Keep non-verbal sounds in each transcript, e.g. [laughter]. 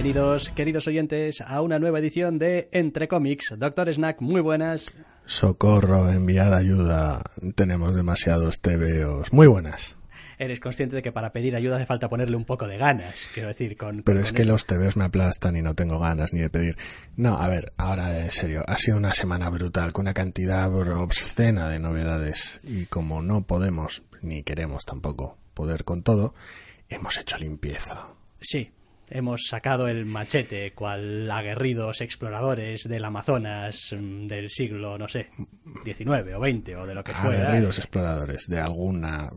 Bienvenidos, queridos oyentes, a una nueva edición de Entre cómics. Doctor Snack, muy buenas. Socorro, enviad ayuda. Tenemos demasiados TVOs. Muy buenas. Eres consciente de que para pedir ayuda hace falta ponerle un poco de ganas, quiero decir, con... Pero con es que eso. los TVOs me aplastan y no tengo ganas ni de pedir. No, a ver, ahora en serio, ha sido una semana brutal, con una cantidad obscena de novedades. Y como no podemos, ni queremos tampoco, poder con todo, hemos hecho limpieza. Sí, hemos sacado el machete, cual aguerridos exploradores del Amazonas mm, del siglo, no sé, 19 o 20 o de lo que fuera. Aguerridos exploradores de alguna,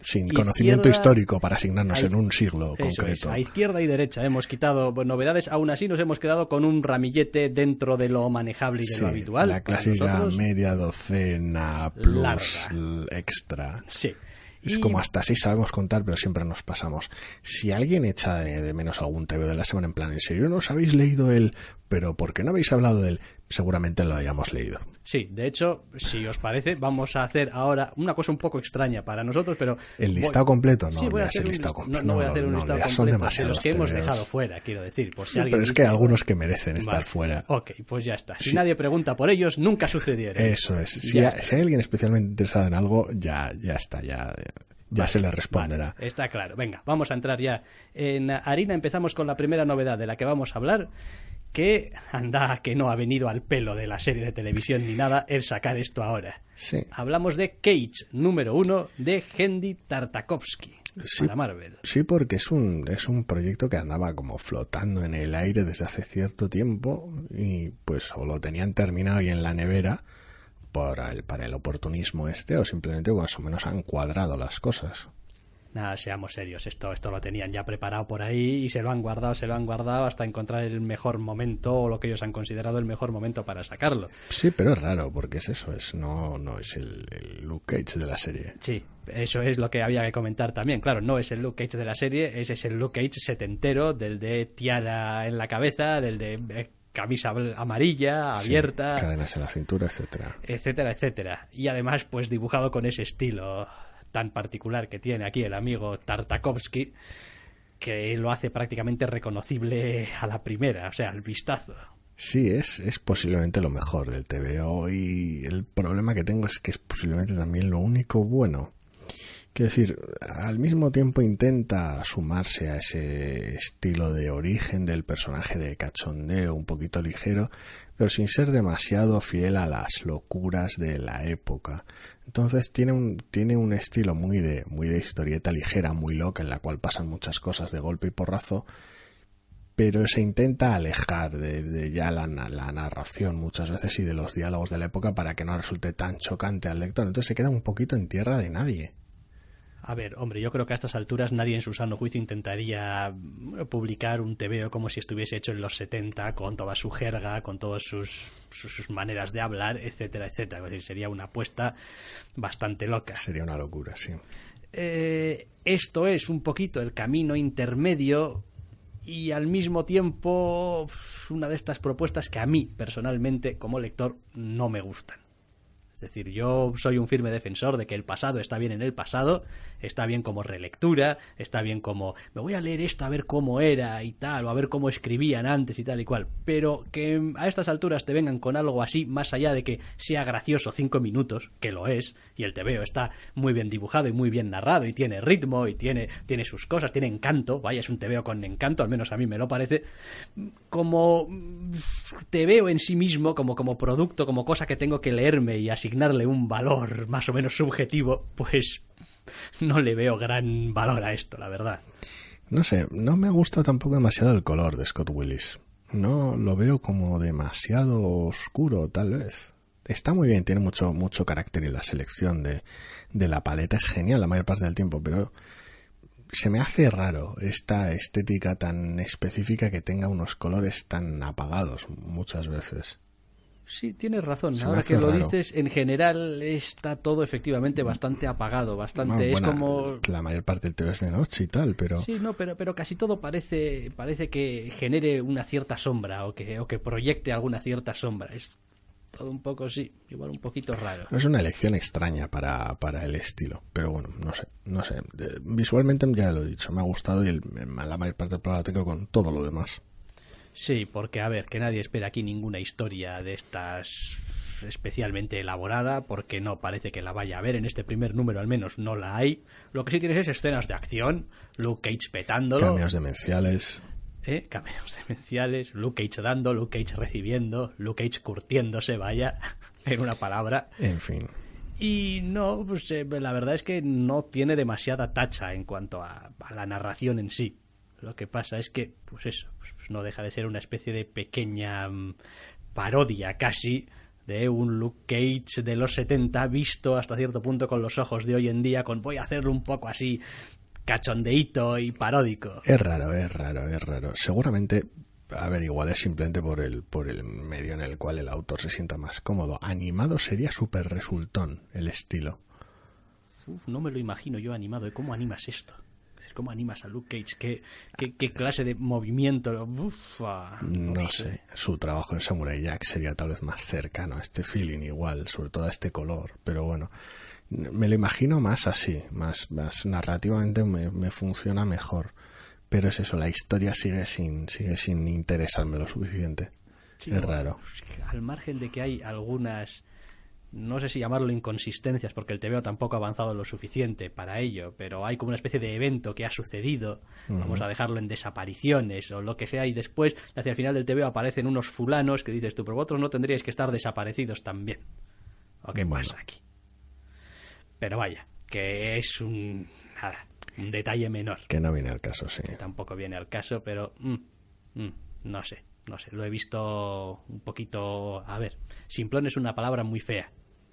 sin Izquierda- conocimiento histórico para asignarnos en un siglo es, concreto. a izquierda y derecha hemos quitado bueno, novedades, aún así nos hemos quedado con un ramillete dentro de lo manejable y de Sí, lo habitual. La clásica nosotros. media docena plus Larga. extra. Sí. Es Y- como hasta seis sabemos contar, pero siempre nos pasamos. Si alguien echa de, de menos algún TV de la semana en plan, ¿en serio no os habéis leído él? Pero ¿por qué no habéis hablado de él? Seguramente lo hayamos leído. Sí, de hecho, si os parece, vamos a hacer ahora una cosa un poco extraña para nosotros, pero... ¿El voy- listado completo? No, sí, voy a hacer el listado lis- completo. No, no voy a hacer un no, listado son completo de demasiados los que hemos dejado fuera, quiero decir, por si Sí, alguien pero es que hay algunos que merecen Vale. estar fuera. Ok, pues ya está. Si Sí. nadie pregunta por ellos, nunca sucedieron. Eso es. Si, ha- hay alguien especialmente interesado en algo, ya, ya está, ya, ya Vale, se le responderá. vale, está claro. Venga, vamos a entrar ya en harina. Empezamos con la primera novedad de la que vamos a hablar. Que anda, que no ha venido al pelo de la serie de televisión ni nada el sacar esto ahora. Sí. Hablamos de Cage número uno de Hendy Tartakovsky Sí. para Marvel. Sí, porque es un, es un proyecto que andaba como flotando en el aire desde hace cierto tiempo y pues o lo tenían terminado y en la nevera para el, para el oportunismo este o simplemente más o menos han cuadrado las cosas. Nada, seamos serios, esto, esto lo tenían ya preparado por ahí y se lo han guardado, se lo han guardado hasta encontrar el mejor momento o lo que ellos han considerado el mejor momento para sacarlo. Sí, pero es raro porque es eso, es no, no es el, el Luke Cage de la serie. Sí, eso es lo que había que comentar también. Claro, no es el Luke Cage de la serie, ese es el Luke Cage setentero, del de tiara en la cabeza, del de eh, camisa amarilla, Sí, abierta, cadenas en la cintura, etcétera. etcétera, etcétera. Y además, pues dibujado con ese estilo tan particular que tiene aquí el amigo Tartakovsky, que lo hace prácticamente reconocible a la primera, o sea, al vistazo. Sí, es, es posiblemente lo mejor del TVO y el problema que tengo es que es posiblemente también lo único bueno. Quiero decir, al mismo tiempo intenta sumarse a ese estilo de origen del personaje de cachondeo un poquito ligero, pero sin ser demasiado fiel a las locuras de la época. Entonces tiene un, tiene un estilo muy de, muy de historieta ligera, muy loca, en la cual pasan muchas cosas de golpe y porrazo, pero se intenta alejar de, ya la, la narración muchas veces y de los diálogos de la época para que no resulte tan chocante al lector. Entonces se queda un poquito en tierra de nadie. A ver, hombre, yo creo que a estas alturas nadie en su sano juicio intentaría publicar un TVO como si estuviese hecho en los 70, con toda su jerga, con todas sus, sus, sus maneras de hablar, etcétera, etcétera. Es decir, sería una apuesta bastante loca. Sería una locura, sí. Eh, esto es un poquito el camino intermedio y al mismo tiempo una de estas propuestas que a mí personalmente como lector no me gustan. Es decir, yo soy un firme defensor de que el pasado está bien en el pasado, está bien como relectura, está bien como me voy a leer esto a ver cómo era y tal, o a ver cómo escribían antes y tal y cual. Pero que a estas alturas te vengan con algo así, más allá de que sea gracioso cinco minutos, que lo es, y el TVO está muy bien dibujado y muy bien narrado, y tiene ritmo, y tiene, tiene sus cosas, tiene encanto, vaya, es un TVO con encanto, al menos a mí me lo parece, como mm, TVO en sí mismo, como, como producto, como cosa que tengo que leerme y asignarle un valor más o menos subjetivo, pues no le veo gran valor a esto, la verdad. No sé, no me gusta tampoco demasiado el color de Scott Willis. No lo veo como demasiado oscuro, tal vez. está muy bien, tiene mucho, mucho carácter y la selección de, de la paleta es genial la mayor parte del tiempo, pero se me hace raro esta estética tan específica que tenga unos colores tan apagados muchas veces. Sí, tienes razón. Se Ahora que lo raro. dices, en general está todo efectivamente bastante apagado, bastante. Bueno, es buena, como. La mayor parte del TV es de noche y tal, pero... Sí, no, pero, pero casi todo parece, parece que genere una cierta sombra o que, o que proyecte alguna cierta sombra. Es todo un poco, sí, igual un poquito raro. Es una elección extraña para, para el estilo, pero bueno, no sé, no sé. Eh, Visualmente ya lo he dicho, me ha gustado y el- la mayor parte del programa tengo con todo lo demás. Sí, porque a ver, que nadie espera aquí ninguna historia de estas especialmente elaborada, porque no parece que la vaya a haber. En este primer número al menos no la hay. Lo que sí tienes es escenas de acción, Luke Cage petándolo. Cambios demenciales. ¿eh? cameos demenciales, Luke Cage dando, Luke Cage recibiendo, Luke Cage curtiéndose, vaya, [laughs] en una palabra. En fin, Y no, pues eh, la verdad es que no tiene demasiada tacha en cuanto a, a la narración en sí. Lo que pasa es que, pues eso, pues, pues no deja de ser una especie de pequeña mm, parodia casi de un Luke Cage de los 70 visto hasta cierto punto con los ojos de hoy en día, con voy a hacerlo un poco así cachondeíto y paródico. es raro, es raro, es raro. Seguramente, a ver, igual es simplemente por el, por el medio en el cual el autor se sienta más cómodo. Animado sería súper resultón el estilo. Uf, no me lo imagino yo animado. ¿Cómo animas esto? Es decir, ¿Cómo animas a Luke Cage? ¿Qué, qué, qué clase de movimiento? No sé, su trabajo en Samurai Jack sería tal vez más cercano a este feeling igual, sobre todo a este color, pero bueno, me lo imagino más así, más, más narrativamente me, me funciona mejor. Pero es eso, la historia sigue sin, sigue sin interesarme lo suficiente. Sí, es raro. al margen de que hay algunas, no sé si llamarlo inconsistencias, porque el TVO tampoco ha avanzado lo suficiente para ello, pero hay como una especie de evento que ha sucedido, vamos a dejarlo en desapariciones o lo que sea, y después, hacia el final del TVO aparecen unos fulanos que dices tú, pero vosotros no tendríais que estar desaparecidos también. ¿O qué Bueno. pasa aquí? Pero vaya, que es un, nada, un detalle menor. Que no viene al caso, sí. tampoco viene al caso, pero mm, mm, no sé, no sé. Lo he visto un poquito. A ver, simplón es una palabra muy fea,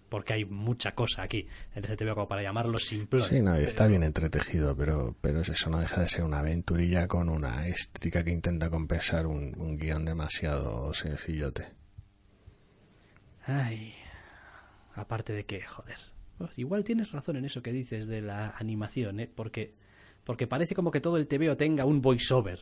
porque hay mucha cosa aquí en ese TV como para llamarlo simplón. Sí, no, y está bien entretejido, pero, pero es eso, no deja de ser una aventurilla con una estética que intenta compensar un, un guion demasiado sencillote. Ay, aparte de que, joder, pues igual tienes razón en eso que dices de la animación, ¿eh? Porque, porque parece como que todo el TVO tenga un voiceover.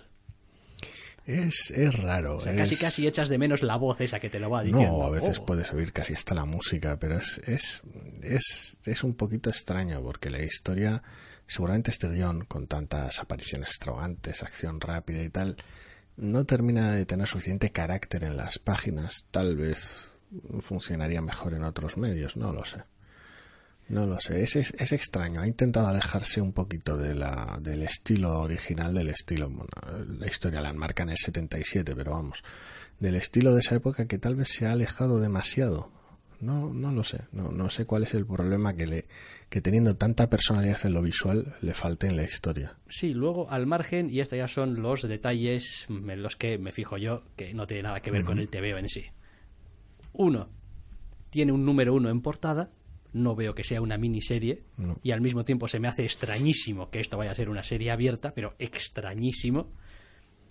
Es, es raro. O sea, casi casi echas de menos la voz esa que te lo va diciendo. No, a veces Oh. puedes oír casi hasta la música, pero es, es, es, es un poquito extraño porque la historia, seguramente este guion, con tantas apariciones extravagantes, acción rápida y tal, no termina de tener suficiente carácter en las páginas. Tal vez funcionaría mejor en otros medios, no lo sé. No lo sé, es, es, es extraño. Ha intentado alejarse un poquito de la, del estilo original, del estilo. Bueno, la historia la enmarca en el 77, pero vamos. Del estilo de esa época que tal vez se ha alejado demasiado. No, no lo sé. No, no sé cuál es el problema que, le, que teniendo tanta personalidad en lo visual le falte en la historia. Sí, luego al margen, y estos ya son los detalles en los que me fijo yo, que no tiene nada que ver con el TVO en sí. Uno, tiene un número uno en portada, no veo que sea una miniserie, No. y al mismo tiempo se me hace extrañísimo que esto vaya a ser una serie abierta, pero extrañísimo.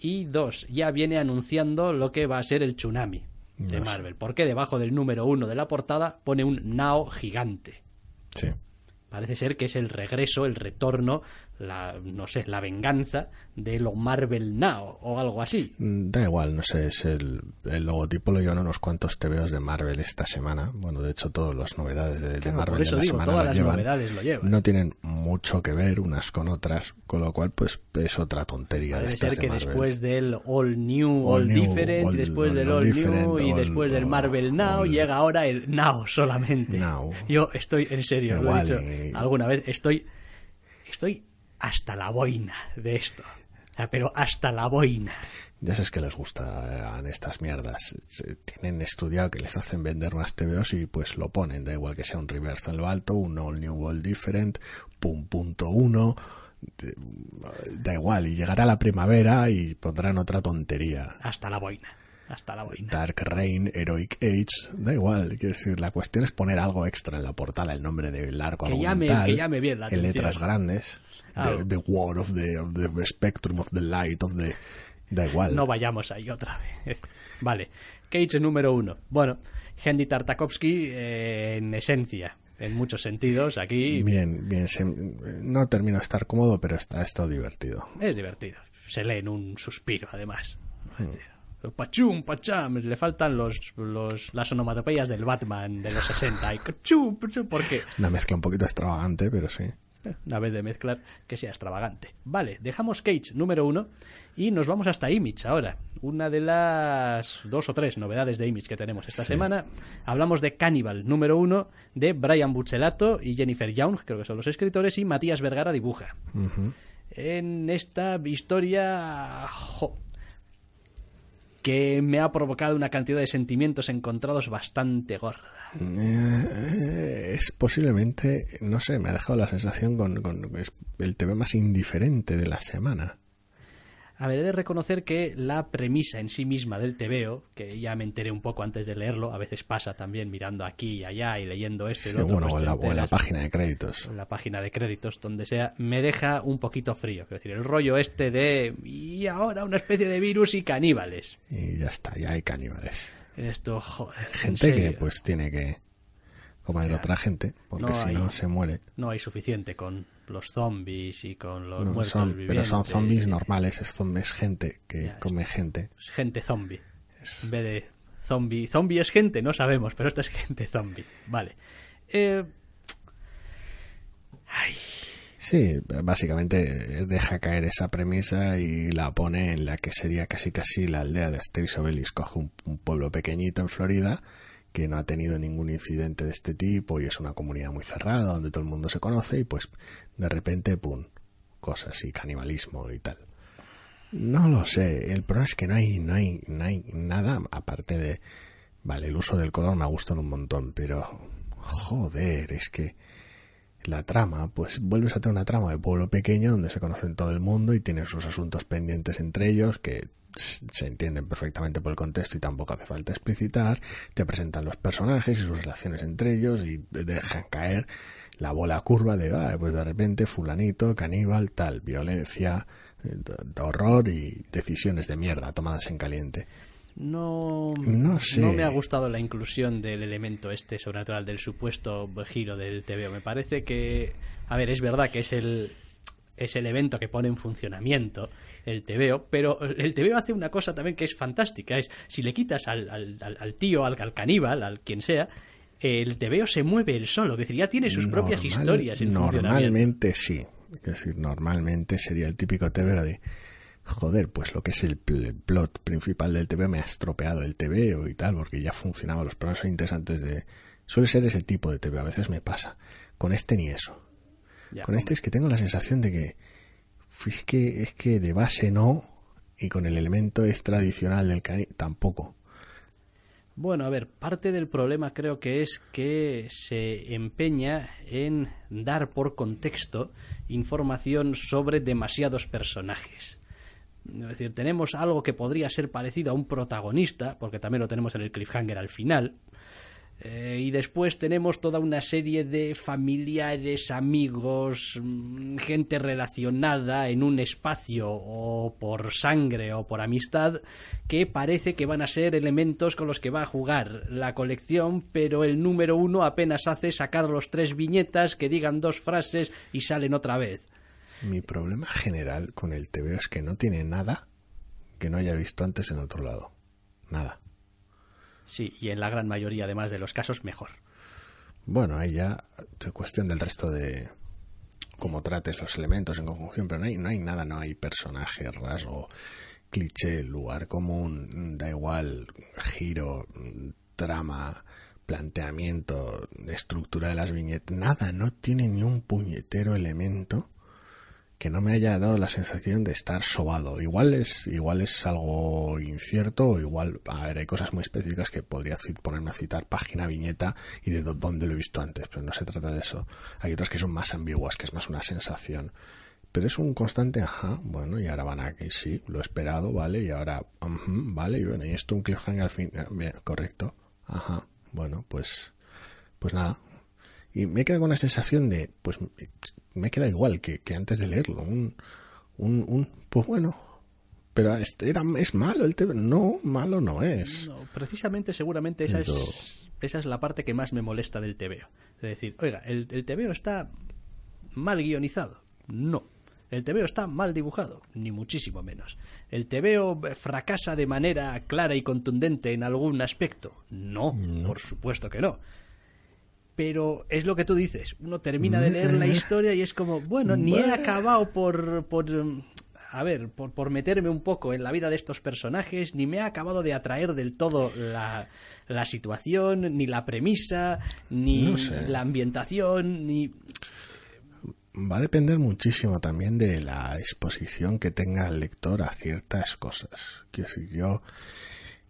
Y dos, ya viene anunciando lo que va a ser el tsunami de No. Marvel, porque debajo del número uno de la portada pone un Nao gigante. Sí. Parece ser que es el regreso, el retorno, la, no sé, la venganza de lo Marvel Now o algo así. Mm, Da igual, no sé, es el, el logotipo lo llevan unos cuantos TVOs de Marvel esta semana. Bueno, de hecho, todas las novedades de, de Claro, Marvel por eso de la digo, semana lo llevan. lo llevan. No tienen mucho que ver unas con otras, con lo cual, pues, es otra tontería. de estas ser de que Marvel. después del All New, All All, New, Different, All- y después All- del All New, y después del Marvel Now, llega ahora el Now solamente. Now. Yo estoy, en serio, lo he dicho alguna vez, estoy, estoy hasta la boina de esto. O sea, pero hasta la boina. Ya sabes que les gustan estas mierdas. Tienen estudiado que les hacen vender más TVOs y pues lo ponen. Da igual que sea un reverse en lo alto, un all new world different, pum punto uno. Da igual, y llegará la primavera y pondrán otra tontería. Hasta la boina. Hasta la vaina. Dark Reign, Heroic Age, da igual. Quiero decir, la cuestión es poner algo extra en la portada, el nombre del arco Que llame- que llame bien la en atención. letras grandes, the, the War of the, of the Spectrum of the Light of the... Da igual. No vayamos ahí otra vez. [laughs] Vale. Cage número uno. Bueno, Hendy Tartakovsky eh, en esencia, en muchos sentidos, aquí Bien, bien. se- no termino de estar cómodo, pero está, ha estado divertido. es divertido. Se lee en un suspiro, además. Pachum, pacham, le faltan los, los, las onomatopeyas del Batman de los 60. Y cachum, porque Una mezcla un poquito extravagante, pero sí. una vez de mezclar que sea extravagante. Vale, dejamos Cage número uno y nos vamos hasta Image ahora. Una de las dos o tres novedades de Image que tenemos esta semana. Hablamos de Cannibal número uno de Brian Buccelato y Jennifer Young, creo que son los escritores, y Matías Vergara dibuja. En esta historia jo, que me ha provocado una cantidad de sentimientos encontrados bastante gorda. Eh, es posiblemente, no sé, me ha dejado la sensación con, con es el TV más indiferente de la semana. A ver, he de reconocer que la premisa en sí misma del TVO, que ya me enteré un poco antes de leerlo, a veces pasa también mirando aquí y allá y leyendo esto y Sí, lo otro. bueno, pues o en, la, o en la enteras, página de créditos. en la página de créditos, donde sea, me deja un poquito frío. Quiero decir, el rollo este de. Y ahora una especie de virus y caníbales. Y ya está, ya hay caníbales. Esto, joder. en Gente que pues tiene que comer O sea, otra gente, porque no si no se muere. No hay suficiente con los zombies y con los No, muertos son- pero vivientes. son zombies y- normales, es, es gente que Ya, come gente. es gente zombie. Es- En vez de zombie. Zombie es gente, no sabemos, pero esta es gente zombie. Vale. Eh, Sí, básicamente deja caer esa premisa y la pone en la que sería casi casi la aldea de Asterix Obelix. Coge un, un pueblo pequeñito en Florida que no ha tenido ningún incidente de este tipo y es una comunidad muy cerrada donde todo el mundo se conoce y pues de repente, pum, cosas y canibalismo y tal. No lo sé, el problema es que no hay, no hay, no hay nada aparte de... Vale, el uso del color me ha gustado un montón, pero... Joder, es que la trama, pues vuelves a tener una trama de pueblo pequeño donde se conocen todo el mundo y tienen sus asuntos pendientes entre ellos que se entienden perfectamente por el contexto y tampoco hace falta explicitar, te presentan los personajes y sus relaciones entre ellos y te dejan caer la bola curva de, ah, pues de repente fulanito, caníbal, tal, violencia, eh, horror y decisiones de mierda tomadas en caliente. no, No sé. me ha gustado la inclusión del elemento este sobrenatural del supuesto giro del TVO. Me parece que, a ver, es verdad que es el es el evento que pone en funcionamiento el TVO, pero el TVO hace una cosa también que es fantástica, es si le quitas al, al, al- tío, al, al caníbal, al quien sea, el TVO se mueve él solo, es decir, ya tiene sus propias historias en. Normalmente sí. Es decir, normalmente sería el típico TVO de joder, pues lo que es el pl- plot principal del TV me ha estropeado el TVO y tal, porque ya funcionaba, los programas son interesantes de... Suele ser ese tipo de TV, a veces me pasa. Con este ni eso. Ya, con este es que tengo la sensación de que es que es que de base no y con el elemento es tradicional del cani tampoco. Bueno, a ver, parte del problema creo que es que se empeña en dar por contexto información sobre demasiados personajes. Es decir, tenemos algo que podría ser parecido a un protagonista, porque también lo tenemos en el cliffhanger al final, eh, y después tenemos toda una serie de familiares, amigos, mm, gente relacionada en un espacio o por sangre o por amistad que parece que van a ser elementos con los que va a jugar la colección, pero el número uno apenas hace sacar los tres viñetas que digan dos frases y salen otra vez. Mi problema general con el TVO es que no tiene nada que no haya visto antes en otro lado. Nada. Sí, y en la gran mayoría además de los casos mejor. Bueno, ahí ya es cuestión del resto de cómo trates los elementos en conjunción, pero no hay, no hay nada, no hay personaje, rasgo, cliché, lugar común, da igual, giro, trama, planteamiento, estructura de las viñetas, nada, no tiene ni un puñetero elemento que no me haya dado la sensación de estar sobado. Igual es, igual es algo incierto, igual, a ver, hay cosas muy específicas que podría ponerme a citar página, viñeta y de dó- dónde lo he visto antes, pero no se trata de eso. Hay otras que son más ambiguas, que es más una sensación. pero es un constante, ajá, bueno, y ahora van a que sí, lo he esperado, vale, y ahora, vale, y bueno, y esto un cliffhanger al fin, eh, bien, correcto, ajá, bueno, pues, pues nada. Y me queda con la sensación de, pues, me queda igual que, que antes de leerlo, un, un, un, pues bueno, pero este era, es malo el TV, no, malo no es. No, precisamente, seguramente esa es, esa es la parte que más me molesta del TVO. Es decir, oiga, el, el TVO está mal guionizado. No. El TVO está mal dibujado, ni muchísimo menos. ¿El TVO fracasa de manera clara y contundente en algún aspecto? No, por supuesto que no. Pero es lo que tú dices, uno termina de leer la historia y es como, bueno, ni he acabado por, por mm, a ver, por, por meterme un poco en la vida de estos personajes, ni me ha acabado de atraer del todo la, la situación, ni la premisa, ni No sé. la ambientación, ni... Va a depender muchísimo también de la exposición que tenga el lector a ciertas cosas. Quiero decir, yo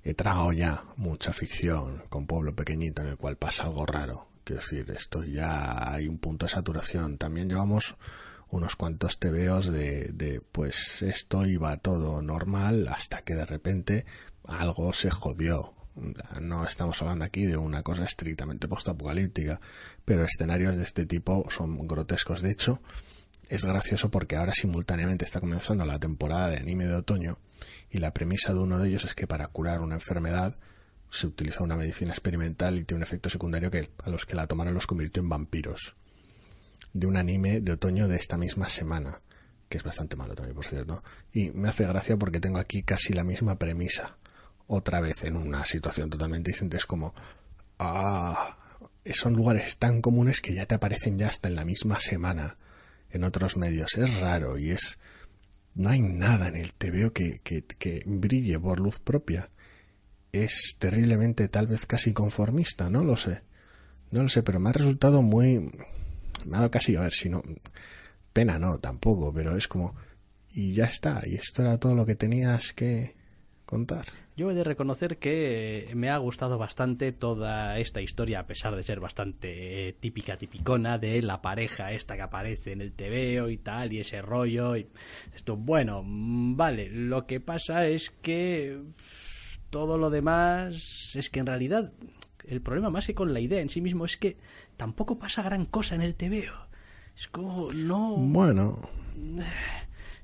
he tragado ya mucha ficción con pueblo pequeñito en el cual pasa algo raro. Quiero decir, esto ya hay un punto de saturación. También llevamos unos cuantos tebeos de, de pues esto iba todo normal hasta que de repente algo se jodió. No estamos hablando aquí de una cosa estrictamente postapocalíptica, pero escenarios de este tipo son grotescos. De hecho, es gracioso porque ahora simultáneamente está comenzando la temporada de anime de otoño y la premisa de uno de ellos es que para curar una enfermedad se utiliza una medicina experimental y tiene un efecto secundario que a los que la tomaron los convirtió en vampiros. De un anime de otoño de esta misma semana, que es bastante malo también, por cierto. Y me hace gracia porque tengo aquí casi la misma premisa, otra vez en una situación totalmente distinta. Es como, ah, son lugares tan comunes que ya te aparecen ya hasta en la misma semana en otros medios. Es raro y es... No hay nada en el TVO que, que, que brille por luz propia. Es terriblemente, tal vez casi conformista, no lo sé. No lo sé, pero me ha resultado muy... Me ha dado casi, a ver si no... Pena no, tampoco, pero es como... Y ya está, y esto era todo lo que tenías que contar. Yo he de reconocer que me ha gustado bastante toda esta historia, a pesar de ser bastante eh, típica, tipicona, de la pareja esta que aparece en el TVO y tal, y ese rollo. Y esto, bueno, mm, vale, lo que pasa es que todo lo demás es que en realidad el problema más que con la idea en sí mismo es que tampoco pasa gran cosa en el TVO. Es como, no Bueno,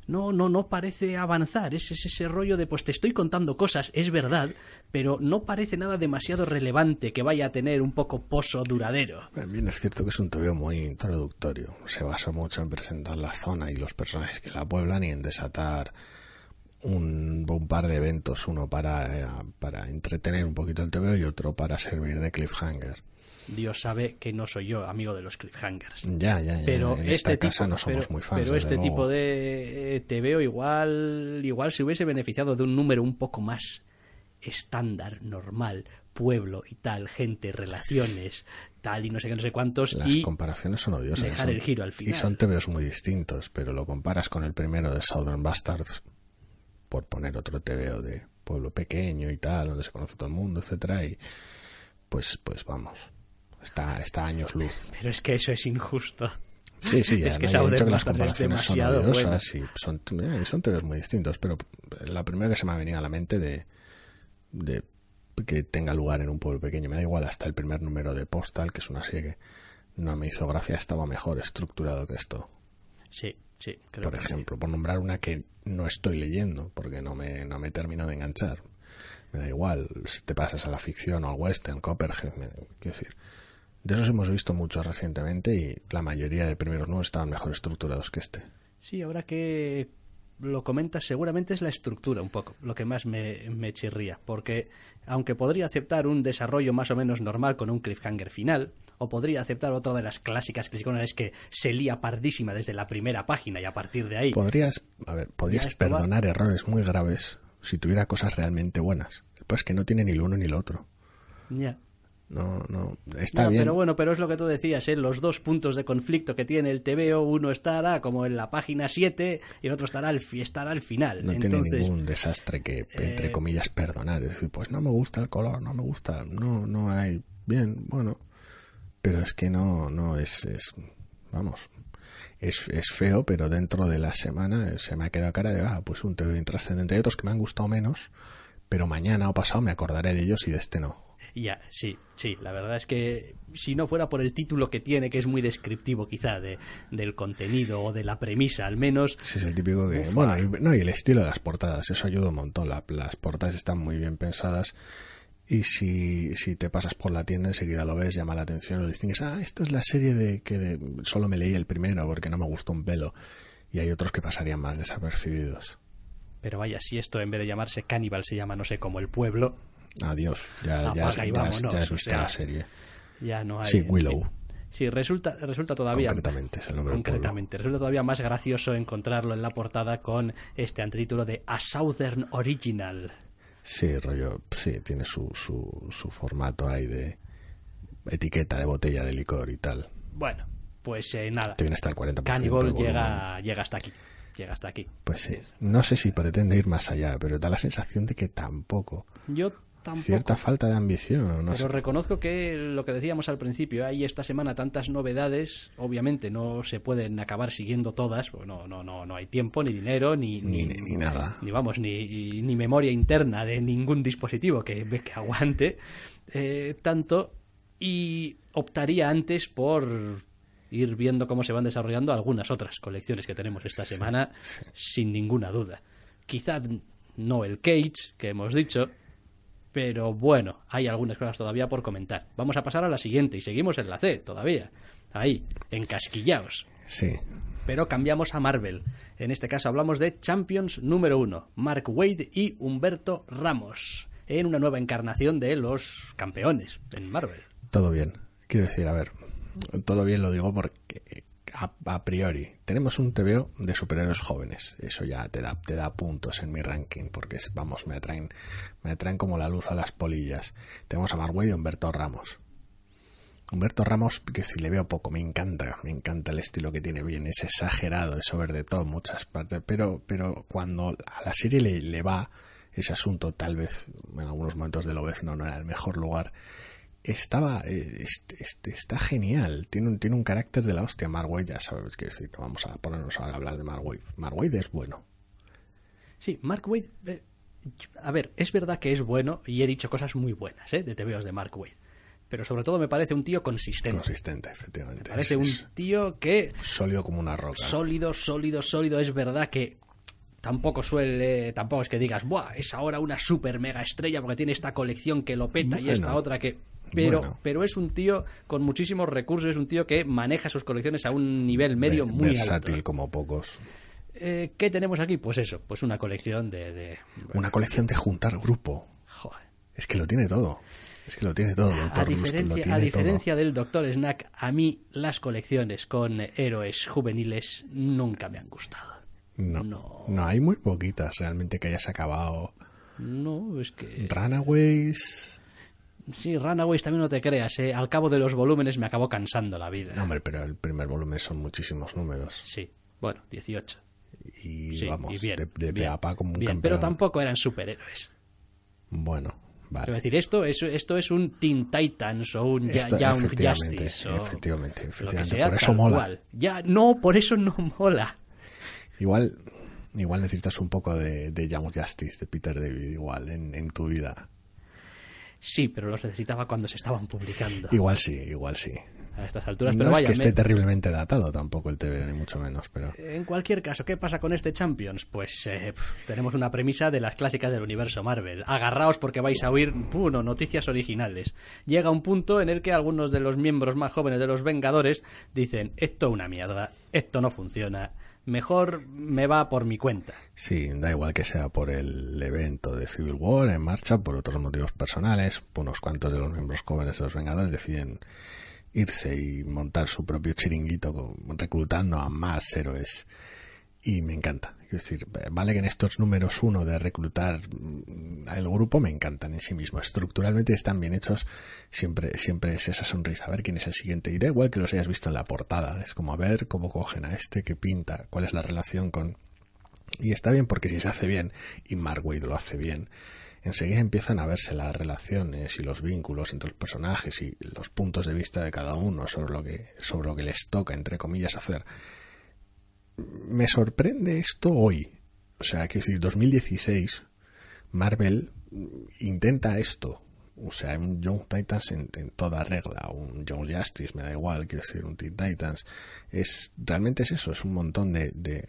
no, no, no parece avanzar. Es, es ese rollo de, pues te estoy contando cosas, es verdad, pero no parece nada demasiado relevante que vaya a tener un poco pozo duradero. Bien, es cierto que es un TVO muy introductorio. Se basa mucho en presentar la zona y los personajes que la pueblan y en desatar un, un par de eventos, uno para, eh, para entretener un poquito el TVO y otro para servir de cliffhanger. Dios sabe que no soy yo amigo de los cliffhangers. Ya, ya, ya. Pero en este esta casa tipo, no somos pero, muy fans. pero este luego. tipo de eh, TVO igual, igual se hubiese beneficiado de un número un poco más estándar, normal, pueblo y tal, gente, relaciones, tal y no sé qué, no sé cuántos. Las y comparaciones son odiosas. dejar son- el giro al final. Y son TVOs muy distintos, pero lo comparas con el primero de Southern Bastards, por poner otro TVO de pueblo pequeño y tal, donde se conoce todo el mundo, etcétera, y pues, pues vamos, está, está años luz. Pero es que eso es injusto. Sí, sí, [laughs] ya Es que no, ya he dicho que las comparaciones son odiosas y son, muy distintos, pero la primera que se me ha venido a la mente de, de que tenga lugar en un pueblo pequeño, me da igual hasta el primer número de Postal, que es una serie que no me hizo gracia, estaba mejor estructurado que esto. Sí, sí, creo por que sí. ejemplo, por nombrar una que no estoy leyendo, porque no me, no me termino de enganchar. Me da igual si te pasas a la ficción o al western, Copperhead, me- quiero decir. De esos hemos visto muchos recientemente y la mayoría de primeros no estaban mejor estructurados que este. Sí, ahora que lo comentas, seguramente es la estructura un poco lo que más me, me chirría, porque aunque podría aceptar un desarrollo más o menos normal con un cliffhanger final, o podría aceptar otra de las clásicas es que se lía pardísima desde la primera página y a partir de ahí... Podrías, a ver, podrías esto va. perdonar errores muy graves si tuviera cosas realmente buenas. Pues que no tiene ni lo uno ni lo otro. Ya. No, no, está No, bien. Pero bueno, pero es lo que tú decías, ¿eh? los dos puntos de conflicto que tiene el TVO, uno estará como en la página 7 y el otro estará al, estará al final. No tiene Entonces, ningún desastre que, entre eh, comillas, perdonar. Es decir, pues no me gusta el color, no me gusta, no, no hay. Bien, bueno. Pero es que no, no es, es. Vamos. es, es feo, pero dentro de la semana se me ha quedado cara de, ah, pues un TV intrascendente. Hay otros que me han gustado menos, pero mañana o pasado me acordaré de ellos y de este no. Ya, sí, sí, la verdad es que si no fuera por el título que tiene, que es muy descriptivo quizá de, del contenido o de la premisa al menos, Sí, es el típico que... Bueno, y, no, y el estilo de las portadas, eso ayuda un montón. La- las portadas están muy bien pensadas y si, si te pasas por la tienda enseguida lo ves, llama la atención, lo distingues. Ah, esta es la serie de que de- solo me leí el primero porque no me gustó un pelo. Y hay otros que pasarían más desapercibidos. pero vaya, si esto en vez de llamarse Cannibal se llama, no sé, como el pueblo, Adiós, ya, ya, has- ya vámonos, ya has o visto sea, la serie. ya no hay... Sí, Willow. fin. Sí, resulta, resulta todavía... Concretamente, es el nombre. Concretamente, resulta todavía más gracioso encontrarlo en la portada con este antítulo de A Southern Original. Sí, rollo, sí, tiene su, su, su formato ahí de etiqueta de botella de licor y tal. Bueno, pues eh, nada. Te viene hasta el 40% de Cannibal llega, llega hasta aquí. Llega hasta aquí. Pues sí, no sé si pretende ir más allá, pero da la sensación de que tampoco. Yo tampoco. Cierta falta de ambición, no pero sé. reconozco que lo que decíamos al principio, hay esta semana tantas novedades, obviamente no se pueden acabar siguiendo todas, porque no, no, no, no hay tiempo, ni dinero, ni, Ni, ni nada. ni vamos, ni, ni memoria interna de ningún dispositivo que, [laughs] que aguante eh, tanto y optaría antes por ir viendo cómo se van desarrollando algunas otras colecciones que tenemos esta semana sin ninguna duda. Quizá no el Cage que hemos dicho, pero bueno, hay algunas cosas todavía por comentar. Vamos a pasar a la siguiente y seguimos en la C todavía. Ahí, encasquillaos Sí, pero cambiamos a Marvel. En este caso hablamos de Champions número uno, Mark Wade y Humberto Ramos, en una nueva encarnación de los campeones en Marvel. todo bien. Quiero decir, a ver, todo bien lo digo porque a, priori tenemos un TVO de superhéroes jóvenes. Eso ya te da, te da puntos en mi ranking porque, vamos, me atraen, me atraen como la luz a las polillas. Tenemos a Mark Waid y a Humberto Ramos. Humberto Ramos, que si le veo poco, me encanta, me encanta el estilo que tiene bien, es exagerado, es over de todo muchas partes, pero, pero cuando a la serie le, va ese asunto, tal vez en algunos momentos de Lobezno no era el mejor lugar, estaba, eh, este, este, está genial, tiene un, tiene un carácter de la hostia, Mark Waid, ya sabes, que decir, no vamos a ponernos ahora a hablar de Mark Waid es bueno, Sí, Mark Wade, eh, a ver, es verdad que es bueno y he dicho cosas muy buenas ¿eh? de TVOs de Mark Wade, pero sobre todo me parece un tío consistente. consistente, efectivamente, Me parece es- un tío que sólido como una roca. sólido, sólido, sólido. Es verdad que tampoco suele, tampoco es que digas, ¡buah! Es ahora una super mega estrella porque tiene esta colección que lo peta y esta otra que. Pero, Bueno. pero es un tío con muchísimos recursos, es un tío que maneja sus colecciones a un nivel medio muy versátil alto. como pocos. Eh, ¿Qué tenemos aquí? Pues eso, pues una colección de. de- Una colección de juntar grupo. Joder. Es que lo tiene todo. Es que lo tiene todo. A Doctor diferencia, a diferencia todo. del Doctor Snack, a mí las colecciones con héroes juveniles nunca me han gustado. No, no. no. hay muy poquitas realmente que hayas acabado. No, es que. Runaways. Sí, Runaways también no te creas, ¿eh? Al cabo de los volúmenes me acabó cansando la vida. No, hombre, pero el primer volumen son muchísimos números. Sí, bueno, 18. Y Sí, vamos, y bien, de, de bien, pe a pa como un bien, campeón. Pero tampoco eran superhéroes. Bueno, Es vale. decir, esto es, esto es un Teen Titans o un Ya- Esto- Young efectivamente, Justice. O efectivamente, lo que efectivamente. sea, Por eso mola. cual. Ya, no, por eso no [laughs] mola. Igual, igual necesitas un poco de, de Young Justice, de Peter David, igual, en, en tu vida. Sí, pero los necesitaba cuando se estaban publicando Igual sí, igual sí. a estas alturas. no Pero es vaya, que esté me- terriblemente datado tampoco el TV, ni mucho menos, pero... En cualquier caso, ¿qué pasa con este Champions? Pues eh, tenemos una premisa de las clásicas del universo Marvel. Agarraos porque vais a oír, uno, noticias originales. Llega un punto en el que algunos de los miembros más jóvenes de los Vengadores dicen, esto es una mierda, esto no funciona, mejor me va por mi cuenta. Sí, da igual que sea por el evento de Civil War en marcha, por otros motivos personales, unos cuantos de los miembros jóvenes de los Vengadores deciden irse y montar su propio chiringuito reclutando a más héroes. Y me encanta. Es decir, vale que en estos números uno de reclutar mm, al grupo me encantan en sí mismo. Estructuralmente están bien hechos. Siempre, siempre es esa sonrisa. A ver quién es el siguiente. Y igual que los hayas visto en la portada. Es como a ver cómo cogen a este, qué pinta, cuál es la relación con, Y está bien porque si se hace bien, y Mark Waid lo hace bien, enseguida empiezan a verse las relaciones y los vínculos entre los personajes y los puntos de vista de cada uno sobre lo que, sobre lo que les toca, entre comillas, hacer. Me sorprende esto hoy. O sea, quiero decir, 2016, Marvel intenta esto. O sea, un Young Titans en, toda regla, un Young Justice, me da igual, quiero decir, un Teen Titans. Es, realmente es eso, es un montón de, de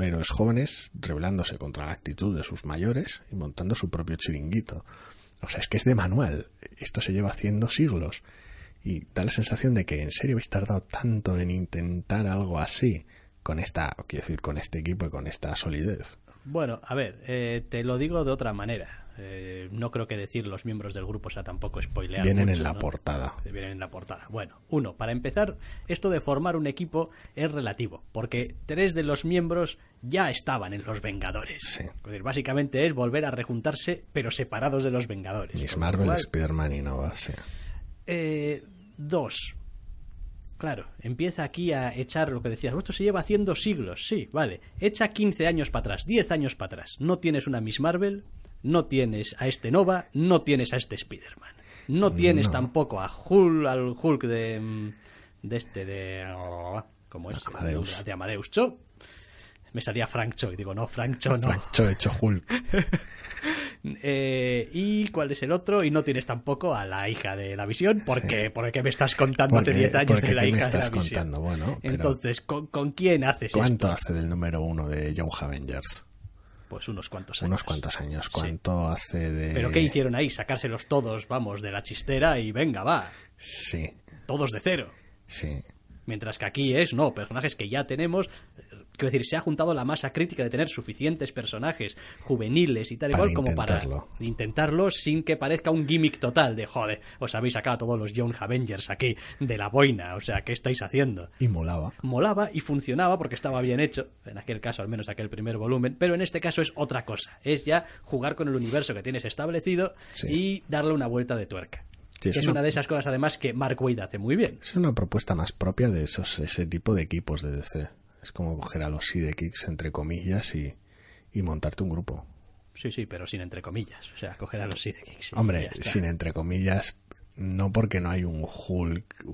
héroes jóvenes rebelándose contra la actitud de sus mayores y montando su propio chiringuito. O sea, es que es de manual. Esto se lleva haciendo siglos. Y da la sensación de que en serio habéis tardado tanto en intentar algo así con esta, quiero decir, con este equipo y con esta solidez. Bueno, a ver, eh, te lo digo de otra manera. Eh, no creo que decir los miembros del grupo sea tampoco spoilear. Vienen mucho, en la ¿no? portada. Vienen en la portada. Bueno, uno, para empezar, esto de formar un equipo es relativo, porque tres de los miembros ya estaban en los Vengadores. Sí. Es decir, básicamente es volver a rejuntarse, pero separados de los Vengadores. Miss Marvel, cual, Spider-Man y Nova, sí. eh, dos. Claro, empieza aquí a echar lo que decías. Esto se lleva haciendo siglos. Sí, vale. Echa 15 años para atrás, 10 años para atrás. No tienes una Miss Marvel, no tienes a este Nova, no tienes a este Spider-Man. No tienes No. tampoco a Hulk, al Hulk de. mm, de este, de. ¿Cómo es? Amadeus. De Amadeus Cho. Me salía Frank Cho y digo, no, Frank Cho no. Frank Cho hecho Hulk. [laughs] Eh, ¿Y cuál es el otro? Y no tienes tampoco a la hija de la visión, porque, Sí. porque me estás contando hace Porque- 10 años de la ¿qué me hija de la estás visión. contando? Bueno, pero- Entonces, ¿con, con quién haces ¿Cuánto esto? hace del número uno de Young Avengers? Pues unos cuantos años. Unos cuantos años. ¿Cuánto hace de...? ¿Pero qué hicieron ahí? Sacárselos todos, vamos, de la chistera y venga, va. Sí, Todos de cero. sí. Mientras que aquí es, no, personajes que ya tenemos. Quiero decir, se ha juntado la masa crítica de tener suficientes personajes juveniles y tal y Para cual como para intentarlo. sin que parezca un gimmick total de joder, os habéis sacado a todos los Young Avengers aquí de la boina, o sea, ¿qué estáis haciendo? Y molaba. molaba y funcionaba porque estaba bien hecho, en aquel caso al menos aquel primer volumen, pero en este caso es otra cosa, es ya jugar con el universo que tienes establecido Sí. y darle una vuelta de tuerca. Sí, es es una- una de esas cosas además que Mark Waid hace muy bien. Es una propuesta más propia de esos, ese tipo de equipos de DC. Es como coger a los sidekicks, entre comillas, y, y montarte un grupo. Sí, sí, pero sin entre comillas, o sea, coger a los sidekicks. Hombre, sin entre comillas, no porque no hay un Hulk,